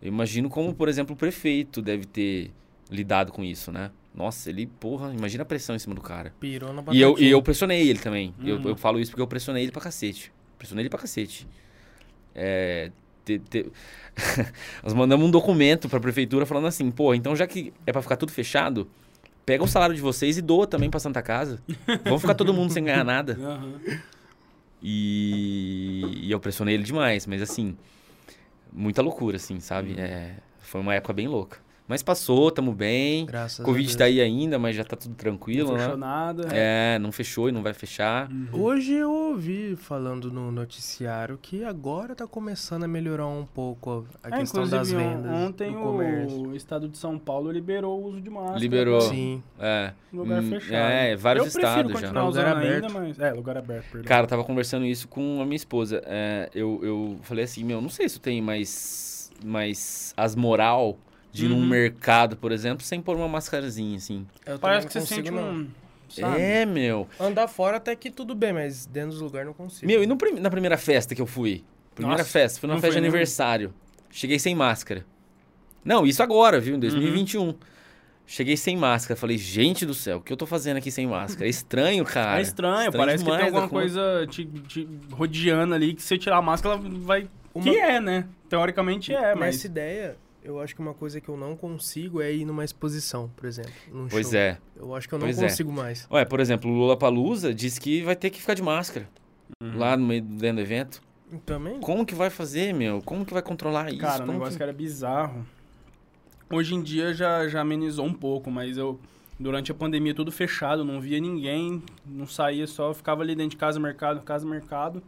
Eu imagino como, por exemplo, o prefeito deve ter lidado com isso, né? Nossa, ele, porra, imagina a pressão em cima do cara. Pirou na E eu, e eu pressionei ele também. Eu, Uhum. eu falo isso porque eu pressionei ele pra cacete. Pressionei ele pra cacete. É, te- te- Nós mandamos um documento pra prefeitura falando assim, pô, então já que é pra ficar tudo fechado, pega o salário de vocês e doa também pra Santa Casa. Vamos ficar todo mundo sem ganhar nada. Aham. E, e eu pressionei ele demais, mas assim, muita loucura, assim, sabe? É, foi uma época bem louca. Mas passou, tamo bem. Graças a Covid Deus. tá aí ainda, mas já tá tudo tranquilo, Não né? fechou nada. É, não fechou e não vai fechar. Uhum. Hoje eu ouvi falando no noticiário que agora tá começando a melhorar um pouco a É, questão das inclusive, vendas. ontem do comércio. o estado de São Paulo liberou o uso de máscara. Liberou. pra Sim. É. Lugar Hum, fechado. É, vários Eu estados já. continuar Lugar aberto. ainda, mas... É, lugar aberto, perdão. Cara, eu tava conversando isso com a minha esposa. É, eu, eu falei assim, meu, não sei se tenho mais, mais as moral de ir num Uhum. mercado, por exemplo, sem pôr uma mascarazinha, assim. Eu Parece que você sente não. um... Sabe? É, meu. Andar fora até que tudo bem, mas dentro dos lugares não consigo. Meu, e no prim- na primeira festa que eu fui? Primeira Nossa, festa, foi numa não festa de foi nenhum? aniversário. Cheguei sem máscara. Não, isso agora, viu? Em 2021. Cheguei sem máscara. Falei, gente do céu, o que eu tô fazendo aqui sem máscara? É estranho, cara. É estranho, parece que tem demais alguma coisa te, te rodeando ali que se você tirar a máscara, ela vai... Uma- Que é, né? Teoricamente é, mas... Nessa ideia, eu acho que uma coisa que eu não consigo é ir numa exposição, por exemplo. Num Pois show. é. Eu acho que eu não Pois é. consigo mais. Ué, por exemplo, o Lula Palusa disse que vai ter que ficar de máscara Uhum. lá no meio dentro do evento. Também? Como que vai fazer, meu? Como que vai controlar isso? Cara, o Como negócio que... que era bizarro. Hoje em dia já, já amenizou um pouco, mas eu, durante a pandemia, tudo fechado, não via ninguém, não saía só, ficava ali dentro de casa, mercado, casa, mercado.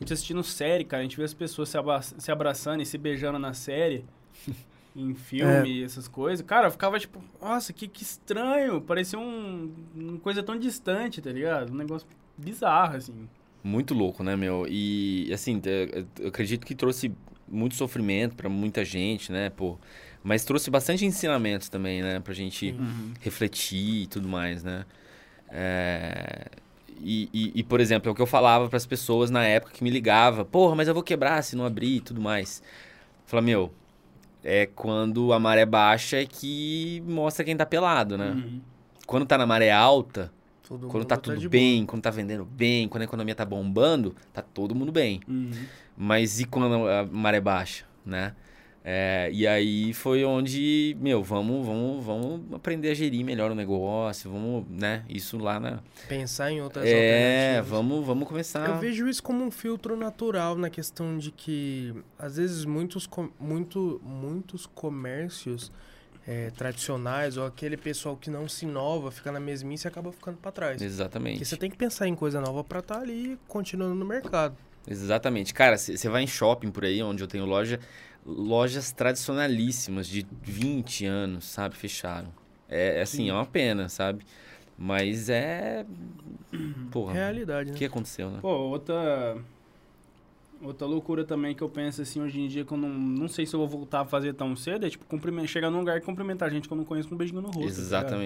A gente assistindo série, cara, a gente vê as pessoas se, abra- se abraçando e se beijando na série. em filme, essas coisas. Cara, eu ficava tipo, nossa, que, que estranho. Parecia um, uma coisa tão distante, tá ligado? Um negócio bizarro, assim. Muito louco, né, meu? E, assim, eu acredito que trouxe muito sofrimento pra muita gente, né, pô. Mas trouxe bastante ensinamentos também, né, pra gente Uhum. refletir e tudo mais, né? É, E, e- e, por exemplo, é o que eu falava pras pessoas na época que me ligava, porra, mas eu vou quebrar se não abrir e tudo mais. Fala, meu, é quando a maré baixa é que mostra quem tá pelado, né? Uhum. Quando tá na maré alta, Todo quando tá de tudo boa. bem, quando tá vendendo bem, quando a economia tá bombando, tá todo mundo bem. Uhum. Mas e quando a maré baixa, né? É, e aí foi onde, meu, vamos, vamos, vamos aprender a gerir melhor o negócio, vamos, né? Isso lá na. Pensar em outras É, alternativas. vamos, vamos começar. Eu vejo isso como um filtro natural na questão de que, às vezes, muitos, com- muito, muitos comércios é, tradicionais ou aquele pessoal que não se inova, fica na mesmice e acaba ficando pra trás. Porque Exatamente. você tem que pensar em coisa nova pra estar ali continuando no mercado. Exatamente. Cara, você vai em shopping por aí, onde eu tenho loja, lojas tradicionalíssimas de 20 anos, sabe? Fecharam. É, é assim, Sim. é uma pena, sabe? Mas é. Porra, Realidade, o né? que aconteceu, né? Pô, outra. Outra loucura também que eu penso assim hoje em dia, que eu não, não sei se eu vou voltar a fazer tão cedo, é tipo chegar num lugar e cumprimentar gente que eu não conheço com um beijinho no rosto. tá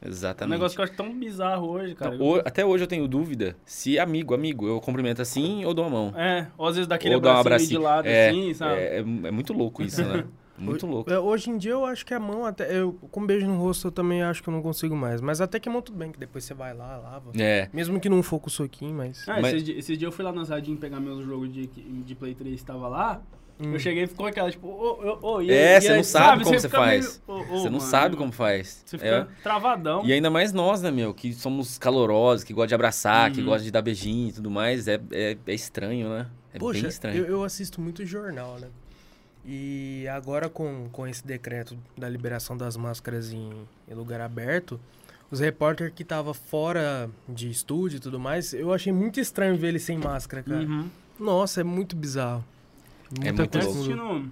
Exatamente. um Exatamente. negócio que eu acho tão bizarro hoje, cara. Então, até hoje eu tenho dúvida se amigo, amigo, eu cumprimento assim ou dou a mão. É, ou às vezes dá aquele Ou dá um abracinho, de abracinho. lado É, assim, sabe? É, é, é muito louco isso, né? Muito louco. É, Hoje em dia eu acho que a mão até. Eu, com beijo no rosto eu também acho que eu não consigo mais. Mas até que a mão tudo bem, que depois você vai lá, lava. É. Mesmo que não for com soquinho, mas. Ah, Mas- esses, di- esses dias eu fui lá na Zadinho pegar meus jogos de, de Play 3 tava lá. Hum. Eu cheguei e ficou aquela, tipo, ô, ô, ô, e É, aí- você não sabe como você faz. Você não mano, sabe como faz. Você É. fica travadão. E ainda mais nós, né, meu? Que somos calorosos, que gostam de abraçar, que Uhum. gostam de dar beijinho e tudo mais. É, é, é estranho, né? É Poxa, bem estranho. eu, eu assisto muito jornal, né? E agora com, com esse decreto da liberação das máscaras em, em lugar aberto, os repórteres que estavam fora de estúdio e tudo mais, eu achei muito estranho ver eles sem máscara, cara. Uhum. Nossa, é muito bizarro. É Muita muito Tô coisa louco.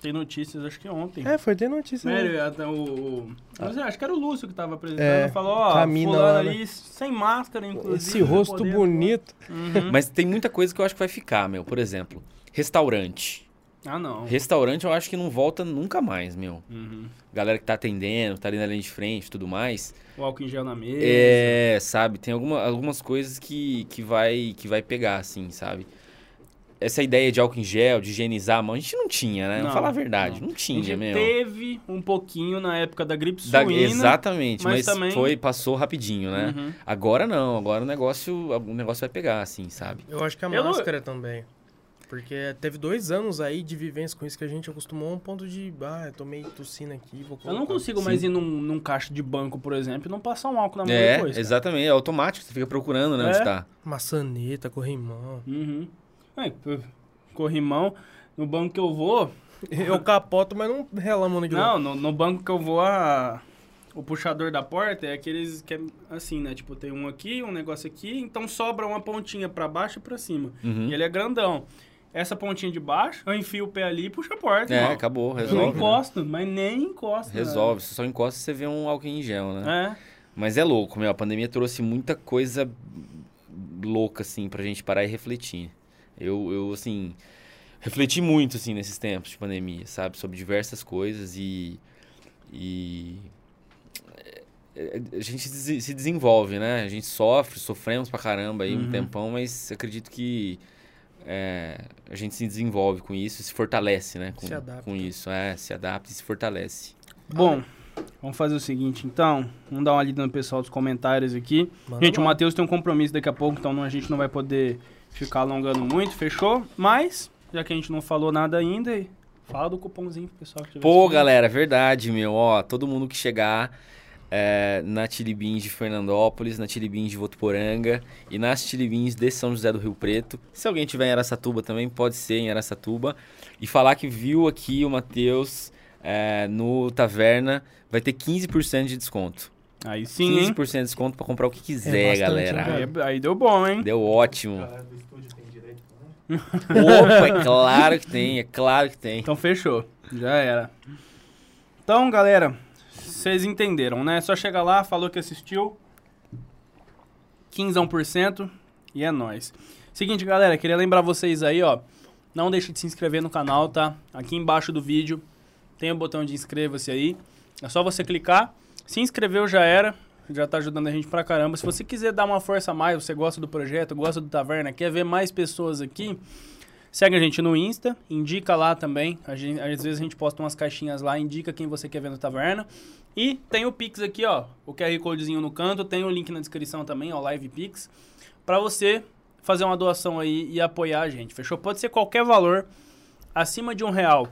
Tem notícias, acho que ontem. É, foi ter notícia. né? Sério, até o. sei, acho que era o Lúcio que tava apresentando. É, falou, ó, Camina fulano né? ali sem máscara, inclusive. Esse rosto podendo- bonito. Uhum. Mas tem muita coisa que eu acho que vai ficar, meu. Por exemplo, restaurante. Ah, não. Restaurante eu acho que não volta nunca mais, meu. Uhum. Galera que tá atendendo, tá ali na linha de frente e tudo mais. O álcool em gel na mesa. É, sabe? Tem alguma, algumas coisas que, que, vai, que vai pegar, assim, sabe? Essa ideia de álcool em gel, de higienizar a mão, a gente não tinha, né? Vamos Não, falar a verdade, não, A tinha, gente meu. teve um pouquinho na época da gripe Da- suína. exatamente, mas mas, também- foi, passou rapidinho, né? Uhum. Agora não, agora o negócio, o negócio vai pegar, assim, sabe? Eu acho que a Eu não- máscara também. Porque teve dois anos aí de vivência com isso que a gente acostumou a um ponto de, ah, eu tomei tossina aqui, vou Eu colocar. não consigo mais ir num, num caixa de banco, por exemplo, e não passar um álcool na mão É, depois. cara. exatamente, é automático, você fica procurando, né, É. onde tá. Maçaneta, corrimão. Uhum. P- corrimão. No banco que eu vou. Eu capoto, mas não relamo naquilo. Não, no, no banco que eu vou, a, o puxador da porta é aqueles que é assim, né? Tipo, tem um aqui, um negócio aqui, então sobra uma pontinha pra baixo e pra cima. Uhum. E ele é grandão. Essa pontinha de baixo, eu enfio o pé ali e puxo a porta. É, irmão. acabou, Eu não resolve. né? encosto, mas nem encosto. né? Resolve, você só encosta e você vê um álcool em gel, né? É. Mas é louco, meu. A pandemia trouxe muita coisa louca, assim, pra gente parar e refletir. Eu, eu assim, refleti muito, assim, nesses tempos de pandemia, sabe? Sobre diversas coisas e. E. é, A gente se se desenvolve, né? A gente sofre, sofremos pra caramba aí Uhum. um tempão, mas acredito que é, a gente se desenvolve com isso, se fortalece, né? Com, Se adapta. com isso, é, se adapta e se fortalece. Bom, vamos fazer o seguinte, então. Vamos dar uma lida no pessoal dos comentários aqui. Manda gente, o. Matheus tem um compromisso daqui a pouco, então não- a gente não vai poder ficar alongando muito, fechou? Mas, já que a gente não falou nada ainda, fala do cupomzinho pro pessoal que tiver Pô, galera, verdade, meu. Ó, todo mundo que chegar é, na Tilibins de Fernandópolis, na Tilibins de Votuporanga e nas Tilibins de São José do Rio Preto. Se alguém tiver em Aracatuba também, pode ser em Aracatuba. E falar que viu aqui o Matheus é, no Taverna, vai ter 15% de desconto. Aí sim, hein? 15% de desconto pra comprar o que quiser, bastante, galera. hein, Aí, aí deu bom, hein? Deu ótimo. Galera do estúdio tem direito também? Opa, é claro que tem, é claro que tem. Então fechou. Já era. Então, galera, vocês entenderam, né? Só chega lá, falou que assistiu. 15% e é nóis. Seguinte, galera, queria lembrar vocês aí, ó. Não deixe de se inscrever no canal, tá? Aqui embaixo do vídeo tem o botão de inscreva-se aí. É só você clicar. Se inscreveu já era. Já tá ajudando a gente pra caramba. Se você quiser dar uma força a mais, você gosta do projeto, gosta do Taverna, quer ver mais pessoas aqui, segue a gente no Insta, indica lá também. Gente- às vezes a gente posta umas caixinhas lá, indica quem você quer ver no Taverna. E tem o Pix aqui, ó. O QR Codezinho no canto, tem o link na descrição também, ó, Live Pix. Pra você fazer uma doação aí e apoiar a gente, fechou? Pode ser qualquer valor acima de um real.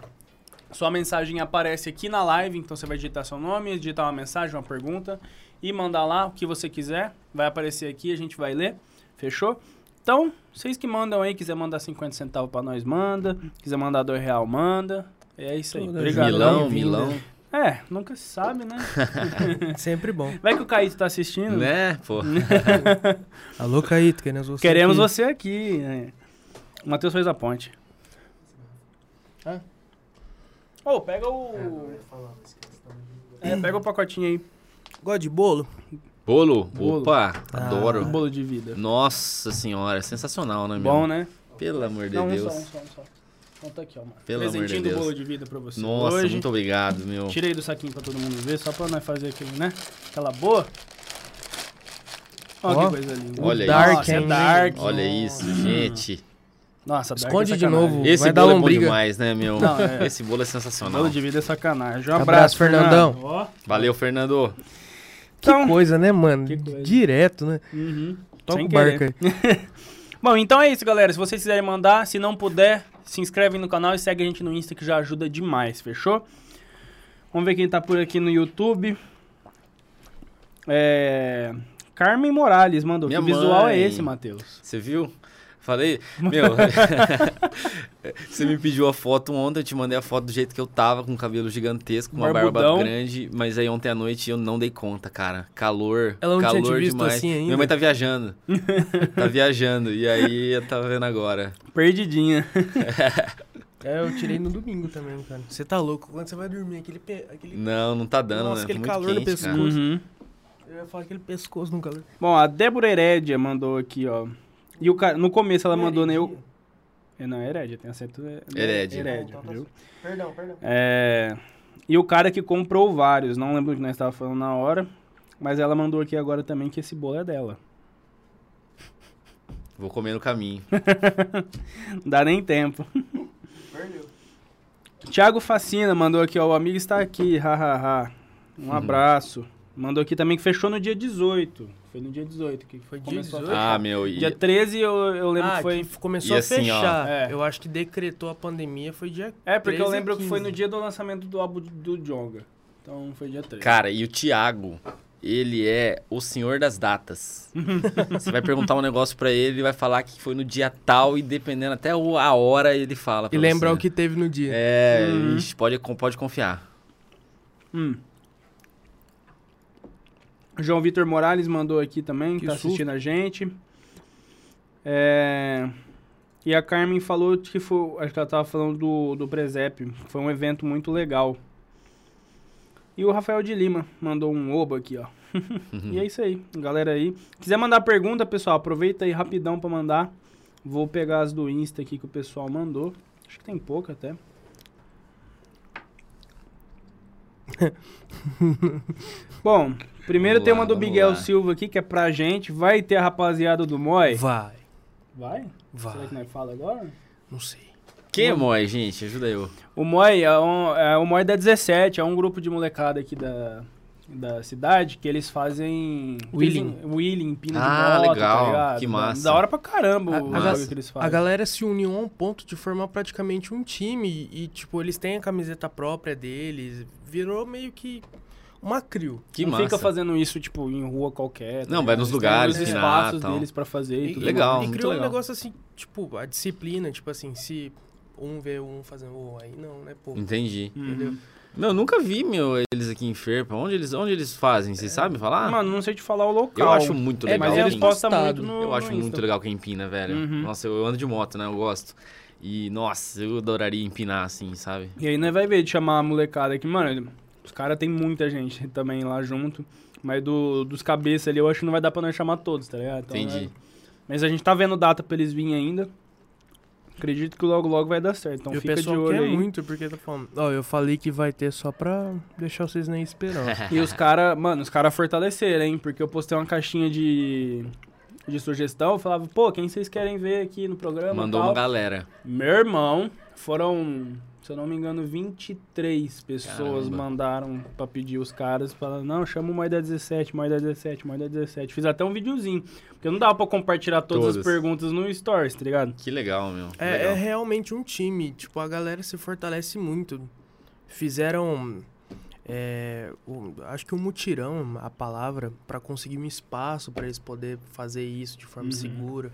Sua mensagem aparece aqui na live, então você vai digitar seu nome, digitar uma mensagem, uma pergunta e mandar lá o que você quiser. Vai aparecer aqui, a gente vai ler. Fechou? Então, vocês que mandam aí, quiser mandar 50 centavos pra nós, manda. Quiser mandar 2 real, manda. É isso aí. Obrigado. Milão. Milão. É, nunca se sabe, né? Sempre bom. Vai que o Caíto tá assistindo. Né, pô. Alô, Caíto, queremos você Queremos aqui. você aqui. né? Matheus fez a ponte. Ô, pega o. É, pega o pacotinho aí. Gosta de bolo? Bolo? Bolo. Opa, Ah. Adoro. bolo de vida. Nossa senhora, sensacional, né, meu? Bom, né? Pelo amor de Não, um Deus. só, um só, um só. Então tá aqui, ó, mano. Pelo amor de Presentinho do Deus. bolo de vida pra você. Nossa, Hoje, muito obrigado, meu. Tirei do saquinho pra todo mundo ver, só pra nós fazer aquele, né? Aquela boa. Olha Ó, que coisa linda. Olha Dark, Nossa, é? Dark. Olha isso, gente. Nossa, Dark Esconde é de novo. Esse Vai dar bolo é bom lombriga. demais, né, meu? Não, é. Esse bolo é sensacional. Bolo de vida é sacanagem. Um Abraço, abraço, Fernandão. Fernando. Ó. Valeu, Fernando. Que Então- coisa, né, mano? Que coisa. Direto, né? Uhum. Toca Sem o barco aí. Bom, então é isso, galera. Se vocês quiserem mandar, se não puder, se inscreve no canal e segue a gente no Insta que já ajuda demais, fechou? Vamos ver quem tá por aqui no YouTube. É... Carmen Morales mandou. Minha que visual é mãe. esse, Matheus? Você viu? Falei, meu, você me pediu a foto ontem, eu te mandei a foto do jeito que eu tava, com cabelo gigantesco, uma Barbudão. barba grande, mas aí ontem à noite eu não dei conta, cara. Calor, Ela não tinha calor te visto demais. assim ainda? Minha mãe tá viajando. tá viajando, e aí eu tava vendo agora. Perdidinha. É, eu tirei no domingo também, cara. Você tá louco? Quando você vai dormir, aquele... pe- aquele... Não, não tá dando, Nossa, né? aquele Tá muito calor no quente, cara. pescoço. Uhum. Eu ia falar aquele pescoço no calor. Bom, a Débora Herédia mandou aqui, ó. E o cara, no começo ela mandou, né? Eu... É, não, é Herédia, tem acento. é- Herédia. Herédia, Então tá viu? Perdão, perdão. É, E o cara que comprou vários, não lembro o que nós estávamos falando na hora, mas ela mandou aqui agora também que esse bolo é dela. Vou comer no caminho. Não dá nem tempo. Perdeu. Thiago Facina mandou aqui, ó, o amigo está aqui, hahaha. Um abraço. Mandou aqui também que fechou no dia 18. Foi no dia 18 que Foi dia começou a 18? fechar. Ah, meu, e... Dia 13 eu, eu lembro ah, que foi... que começou E a assim, ó, fechar. é. Eu acho que decretou a pandemia, foi dia É, porque eu 13 a lembro que foi 15. no dia do lançamento do álbum do Jonga. Então foi dia 13. Cara, e o Thiago, ele é o senhor das datas. Você vai perguntar um negócio pra ele, ele vai falar que foi no dia tal e dependendo até o- a hora ele fala pra E lembrar o que teve no dia. É, Uhum. ixi, pode, pode confiar. Hum. João Vitor Morales mandou aqui também, Que tá susto. assistindo a gente. É, E a Carmen falou que foi. Acho que ela tava falando do, do Presépio. Foi um evento muito legal. E o Rafael de Lima mandou um oba aqui, ó. e é isso aí, galera aí. Quiser mandar pergunta, pessoal, aproveita aí rapidão pra mandar. Vou pegar as do Insta aqui que o pessoal mandou. Acho que tem pouca até. Bom, primeiro Vamos tem lá, uma do Miguel lá. Silva aqui, que é pra gente. Vai ter a rapaziada do Moi? Vai, Vai? vai. Será que nós fala agora? Não sei. Quem é Moi, gente? Ajuda eu. O Moi é, um, é o Moi da 17, é um grupo de molecada aqui da, da cidade que eles fazem. Wheeling. Wheeling, pino Ah, de moto, legal, tá ligado? que massa. Da hora pra caramba A- o a que eles A fazem. galera se uniu a um ponto de formar praticamente um time e, tipo, eles têm a camiseta própria deles. Virou meio que uma crew. Que não massa. fica fazendo isso, tipo, em rua qualquer. tá Não, vai ligado? nos Eles lugares, têm os espaços tal. deles pra fazer e, E, tudo legal, E criou um legal. negócio assim, tipo, a disciplina, tipo assim, se um vê um fazendo, oh, aí não, né, pô. Entendi. Uhum. Entendeu? Meu, eu nunca vi, meu, eles aqui em Ferpa. Onde eles, onde eles fazem? Vocês sabem falar? Mano, não sei te falar o local. eu acho muito É, legal. Mas eles postam muito no Eu acho no muito Insta. legal quem empina, velho. Uhum. Nossa, eu ando de moto, né? Eu gosto. E, nossa, eu adoraria empinar assim, sabe? E aí, nós vai ver de chamar a molecada aqui. Mano, os caras tem muita gente também lá junto. Mas do, dos cabeças ali, eu acho que não vai dar pra nós chamar todos, tá ligado? Então, Entendi. é- Mas a gente tá vendo data pra eles virem ainda. Acredito que logo, logo vai dar certo. Então e o fica de pessoal olho quer aí. muito, porque tá falando. Ó, eu falei que vai ter só pra deixar vocês nem esperando. E os caras, mano, os caras fortaleceram, hein? Porque eu postei uma caixinha de, de sugestão. Eu falava, pô, quem vocês querem ver aqui no programa? Mandou tal? uma galera. Meu irmão, foram, se eu não me engano, 23 pessoas Caramba. mandaram pra pedir os caras. Falaram, não, chama o Moeda 17, Moeda 17, Moeda 17. Fiz até um videozinho. Porque não dava pra compartilhar todas, as Todas. perguntas no Stories, tá ligado? Que legal, meu. É, legal. é realmente um time. Tipo, a galera se fortalece muito. Fizeram. é, o- acho que um mutirão, a palavra, pra conseguir um espaço pra eles poderem fazer isso de forma Uhum. segura,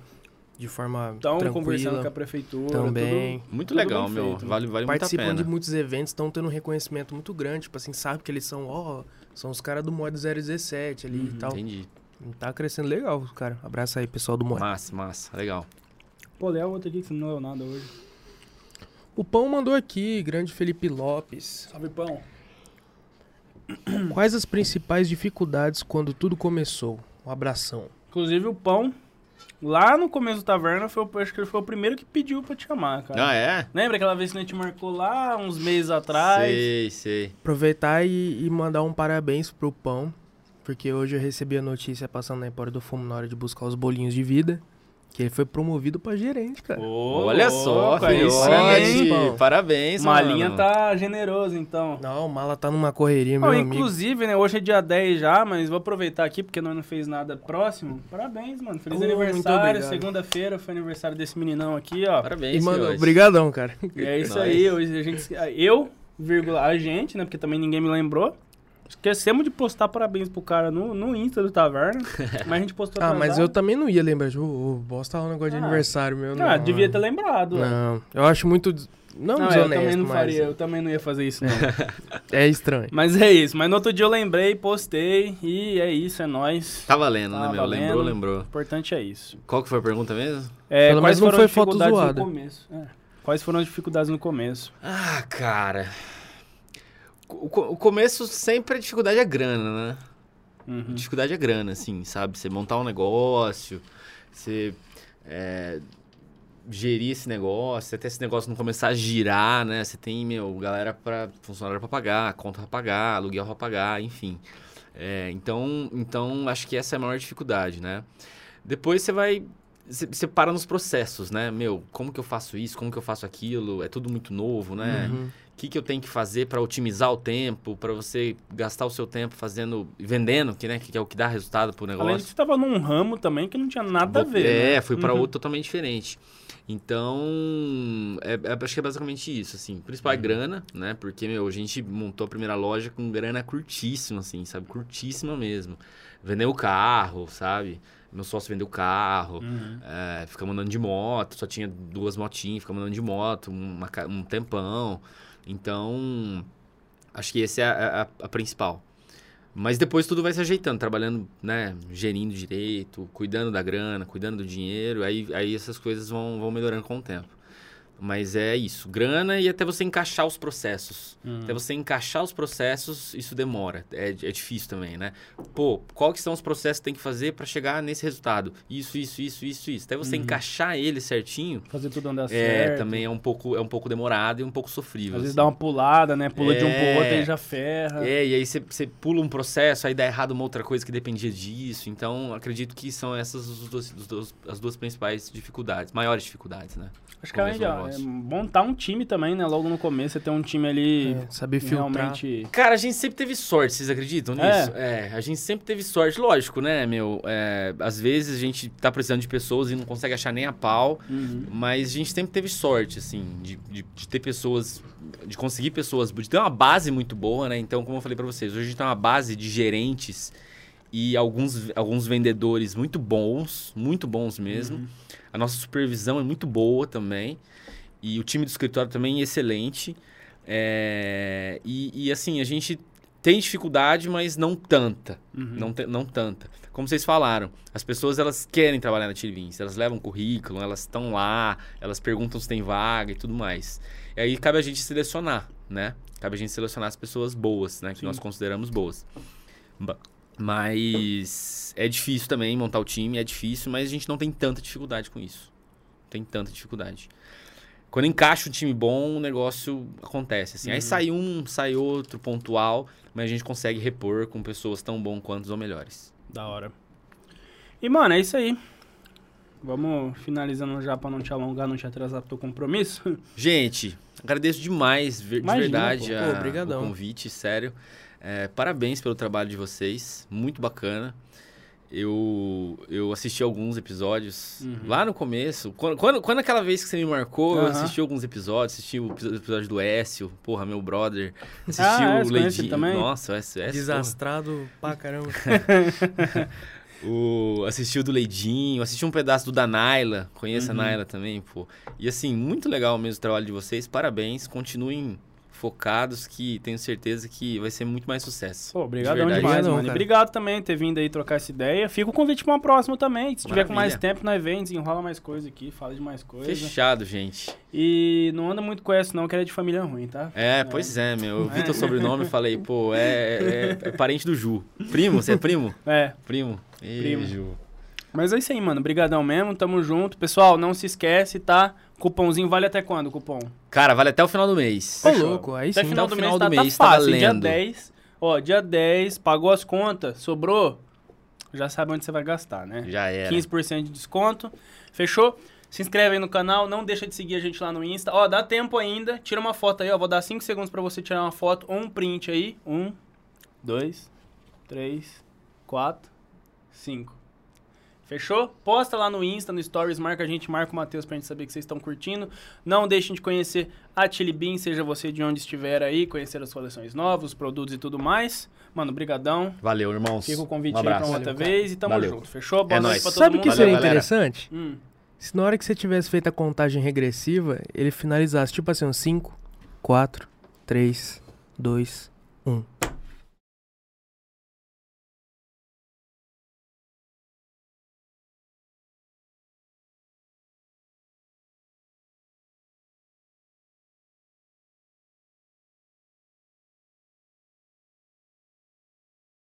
de forma Então, conversando tranquila. com a prefeitura. Também. Muito tudo legal, meu. feito? Vale, vale muito a Participam pena. de muitos eventos, estão tendo um reconhecimento muito grande. Tipo assim, sabe que eles são, ó, são os caras do Mod 017 ali Uhum. e tal. Entendi. Tá crescendo legal, cara. Abraço aí, pessoal do Mod. Massa, massa. Legal. Pô, lê a outra aqui que você não leu nada hoje. O Pão mandou aqui, grande Felipe Lopes. Salve, pão. Quais as principais dificuldades quando tudo começou? Um abração. Inclusive, o pão, lá no começo da taverna, foi, o- acho que ele foi o primeiro que pediu pra te chamar, cara. Ah, é? Lembra aquela vez que a gente marcou lá, uns meses atrás? Sei, sei. Aproveitar e, e mandar um parabéns pro Pão, porque hoje eu recebi a notícia passando na Empório do Fumo na hora de buscar os bolinhos de vida, que ele foi promovido pra gerente, cara. Ô, Olha só, filho. sim, Parabéns. Parabéns, Uma mano. linha tá generoso, então. Não, o Mala tá numa correria, meu Ó, amigo. inclusive, né, hoje é dia 10 já, mas vou aproveitar aqui porque nós não fez nada próximo. Parabéns, mano. Feliz Oh, aniversário. Segunda-feira foi aniversário desse meninão aqui, ó. Parabéns, E, mano, senhores. obrigadão, cara. E é isso Nós. aí, hoje a gente. Eu, vírgula, a gente, né? Porque também ninguém me lembrou. Esquecemos de postar parabéns pro cara no, no Insta do Taverna. mas a gente postou Ah, mas eu também não ia lembrar. Tipo, o boss tá um negócio de Ah. aniversário meu. Ah, não, devia ter lembrado. ué. Não, eu acho muito. Não, Não, eu também não mas faria, eu também não ia fazer isso, não. é estranho. mas é isso. Mas no outro dia eu lembrei, postei e é isso, é nóis. Tá valendo, Tá né, meu? valendo. Lembrou, lembrou. O importante é isso. Qual que foi a pergunta mesmo? É, Pelo quais menos não foram foi foto dificuldades zoada. no começo? É. Quais foram as dificuldades no começo? Ah, cara. O, co- o começo sempre a dificuldade é grana, né? Uhum. Dificuldade é grana, assim, sabe? Você montar um negócio, você é, gerir esse negócio, até esse negócio não começar a girar, né? Você tem, meu, galera para funcionário pra pagar, conta pra pagar, aluguel pra pagar, enfim. É, então, então, acho que essa é a maior dificuldade, né? Depois você vai. Você você para nos processos, né? Meu, como que eu faço isso? Como que eu faço aquilo? É tudo muito novo, né? Uhum. O que, que eu tenho que fazer para otimizar o tempo, para você gastar o seu tempo fazendo, vendendo, que, né, que é o que dá resultado Além de negócio. que você tava num ramo também que não tinha nada a ver. É, né? fui para Uhum. outro totalmente diferente. Então, é, é- acho que é basicamente isso, assim. O principal é Uhum. grana, né? Porque, meu, a gente montou a primeira loja com grana curtíssima, assim, sabe? Curtíssima mesmo. Vendeu o carro, sabe? Meu sócio vendeu o carro. Uhum. É, ficamos andando de moto, só tinha duas motinhas, ficamos andando de moto um tempão. Então, acho que esse é a, a- a principal. Mas depois tudo vai se ajeitando, trabalhando, né, gerindo direito, cuidando da grana, cuidando do dinheiro, aí, aí essas coisas vão, vão melhorando com o tempo. Mas é isso, grana e até você encaixar os processos. Uhum. Até você encaixar os processos, isso demora. É, é difícil também, né? Pô, qual que são os processos que tem que fazer para chegar nesse resultado? Isso, isso, isso, isso, isso. Até você Uhum. encaixar ele certinho, Fazer tudo andar é, certo. também é um pouco é um pouco demorado e um pouco sofrível. Às vezes assim. dá uma pulada, né? Pula de um pro É. outro e já ferra. É, e aí você, você pula um processo, aí dá errado uma outra coisa que dependia disso. Então, acredito que são essas os dois- os dois- as duas principais dificuldades, maiores dificuldades, né? Acho que além de, Do é montar um time também, né? Logo no começo, você ter um time ali É, saber filtrar. realmente... Cara, a gente sempre teve sorte, vocês acreditam É. nisso? É, a gente sempre teve sorte, lógico, né, meu? É, às vezes a gente tá precisando de pessoas e não consegue achar nem a pau, Uhum. mas a gente sempre teve sorte, assim, de, de, de ter pessoas, de conseguir pessoas, de ter uma base muito boa, né? Então, como eu falei pra vocês, hoje a gente tem uma base de gerentes e alguns, alguns vendedores muito bons, muito bons mesmo. Uhum. A nossa supervisão é muito boa também. E o time do escritório também é excelente. É, e, e, assim, a gente tem dificuldade, mas não tanta. Uhum. Não, te- não tanta. Como vocês falaram, as pessoas elas querem trabalhar na Beans, elas levam currículo, elas estão lá, elas perguntam se tem vaga e tudo mais. E aí cabe a gente selecionar, né? Cabe a gente selecionar as pessoas boas, né? Que Sim. nós consideramos boas. Mas é difícil também montar o time, é difícil, mas a gente não tem tanta dificuldade com isso. Não tem tanta dificuldade. Quando encaixa um time bom, o negócio acontece. Assim. Aí Uhum. sai um, sai outro, pontual, mas a gente consegue repor com pessoas tão bom quanto ou melhores. Da hora. E, mano, é isso aí. Vamos finalizando já pra não te alongar, não te atrasar pro teu compromisso. Gente, agradeço demais, de Imagina, verdade, pô. a- Pô, o convite, sério. É, parabéns pelo trabalho de vocês, muito bacana. Eu, eu assisti alguns episódios Uhum. lá no começo. Quando, quando, quando aquela vez que você me marcou, eu Aham. assisti alguns episódios. Assisti o episódio do Écio, porra, meu brother. Assisti Ah, é, o conhece Leidinho. também? Nossa, o Écio, Écio, porra. Desastrado pra caramba. O, assisti o do Leidinho, assisti um pedaço do da Naila. Conheço Uhum. a Naila também, pô. E assim, muito legal mesmo o trabalho de vocês. Parabéns. Continuem focados que tenho certeza que vai ser muito mais sucesso. Pô, De obrigadão verdade. demais, mano. E cara. obrigado também por ter vindo aí trocar essa ideia. Fica o convite pra uma próxima também. Se tiver com mais Maravilha. tempo, nós vem, desenrola mais coisa aqui, fala de mais coisa. Fechado, gente. E não anda muito com essa, não, que ela é de família ruim, tá? É, pois é, meu. Eu vi teu sobrenome e falei, pô, é, é- é parente do Ju. Primo? Você é primo? É. Primo. Ih, Primo. Ju. Mas é isso aí, mano. Obrigadão mesmo, tamo junto. Pessoal, não se esquece, tá? Cupomzinho vale até quando o cupom? Cara, vale até o final do mês. Ô, louco, aí Até sim. final Até do o mês, final tá, do tá mês tá fácil. Dia valendo. 10, ó, dia 10, pagou as contas, sobrou, já sabe onde você vai gastar, né? Já era. 15% de desconto. Fechou? Se inscreve aí no canal, não deixa de seguir a gente lá no Insta. Ó, dá tempo ainda. Tira uma foto aí, ó. Vou dar 5 segundos pra você tirar uma foto ou um print aí. Um, dois, três, quatro, cinco. Fechou? Posta lá no Insta, no Stories, marca a gente, marca o Matheus pra gente saber que vocês estão curtindo. Não deixem de conhecer a Chili Bean, seja você de onde estiver aí, conhecer as coleções novas, os produtos e tudo mais. Mano, brigadão. Valeu, irmãos. Fica o convite um aí pra outra Valeu, cara. vez e tamo Valeu. junto. Fechou? Boa É noite nóis. pra todo Sabe o mundo. que Valeu, seria galera. interessante? Hum. Se na hora que você tivesse feito a contagem regressiva, ele finalizasse tipo assim, um 5, 4, 3, 2, 1.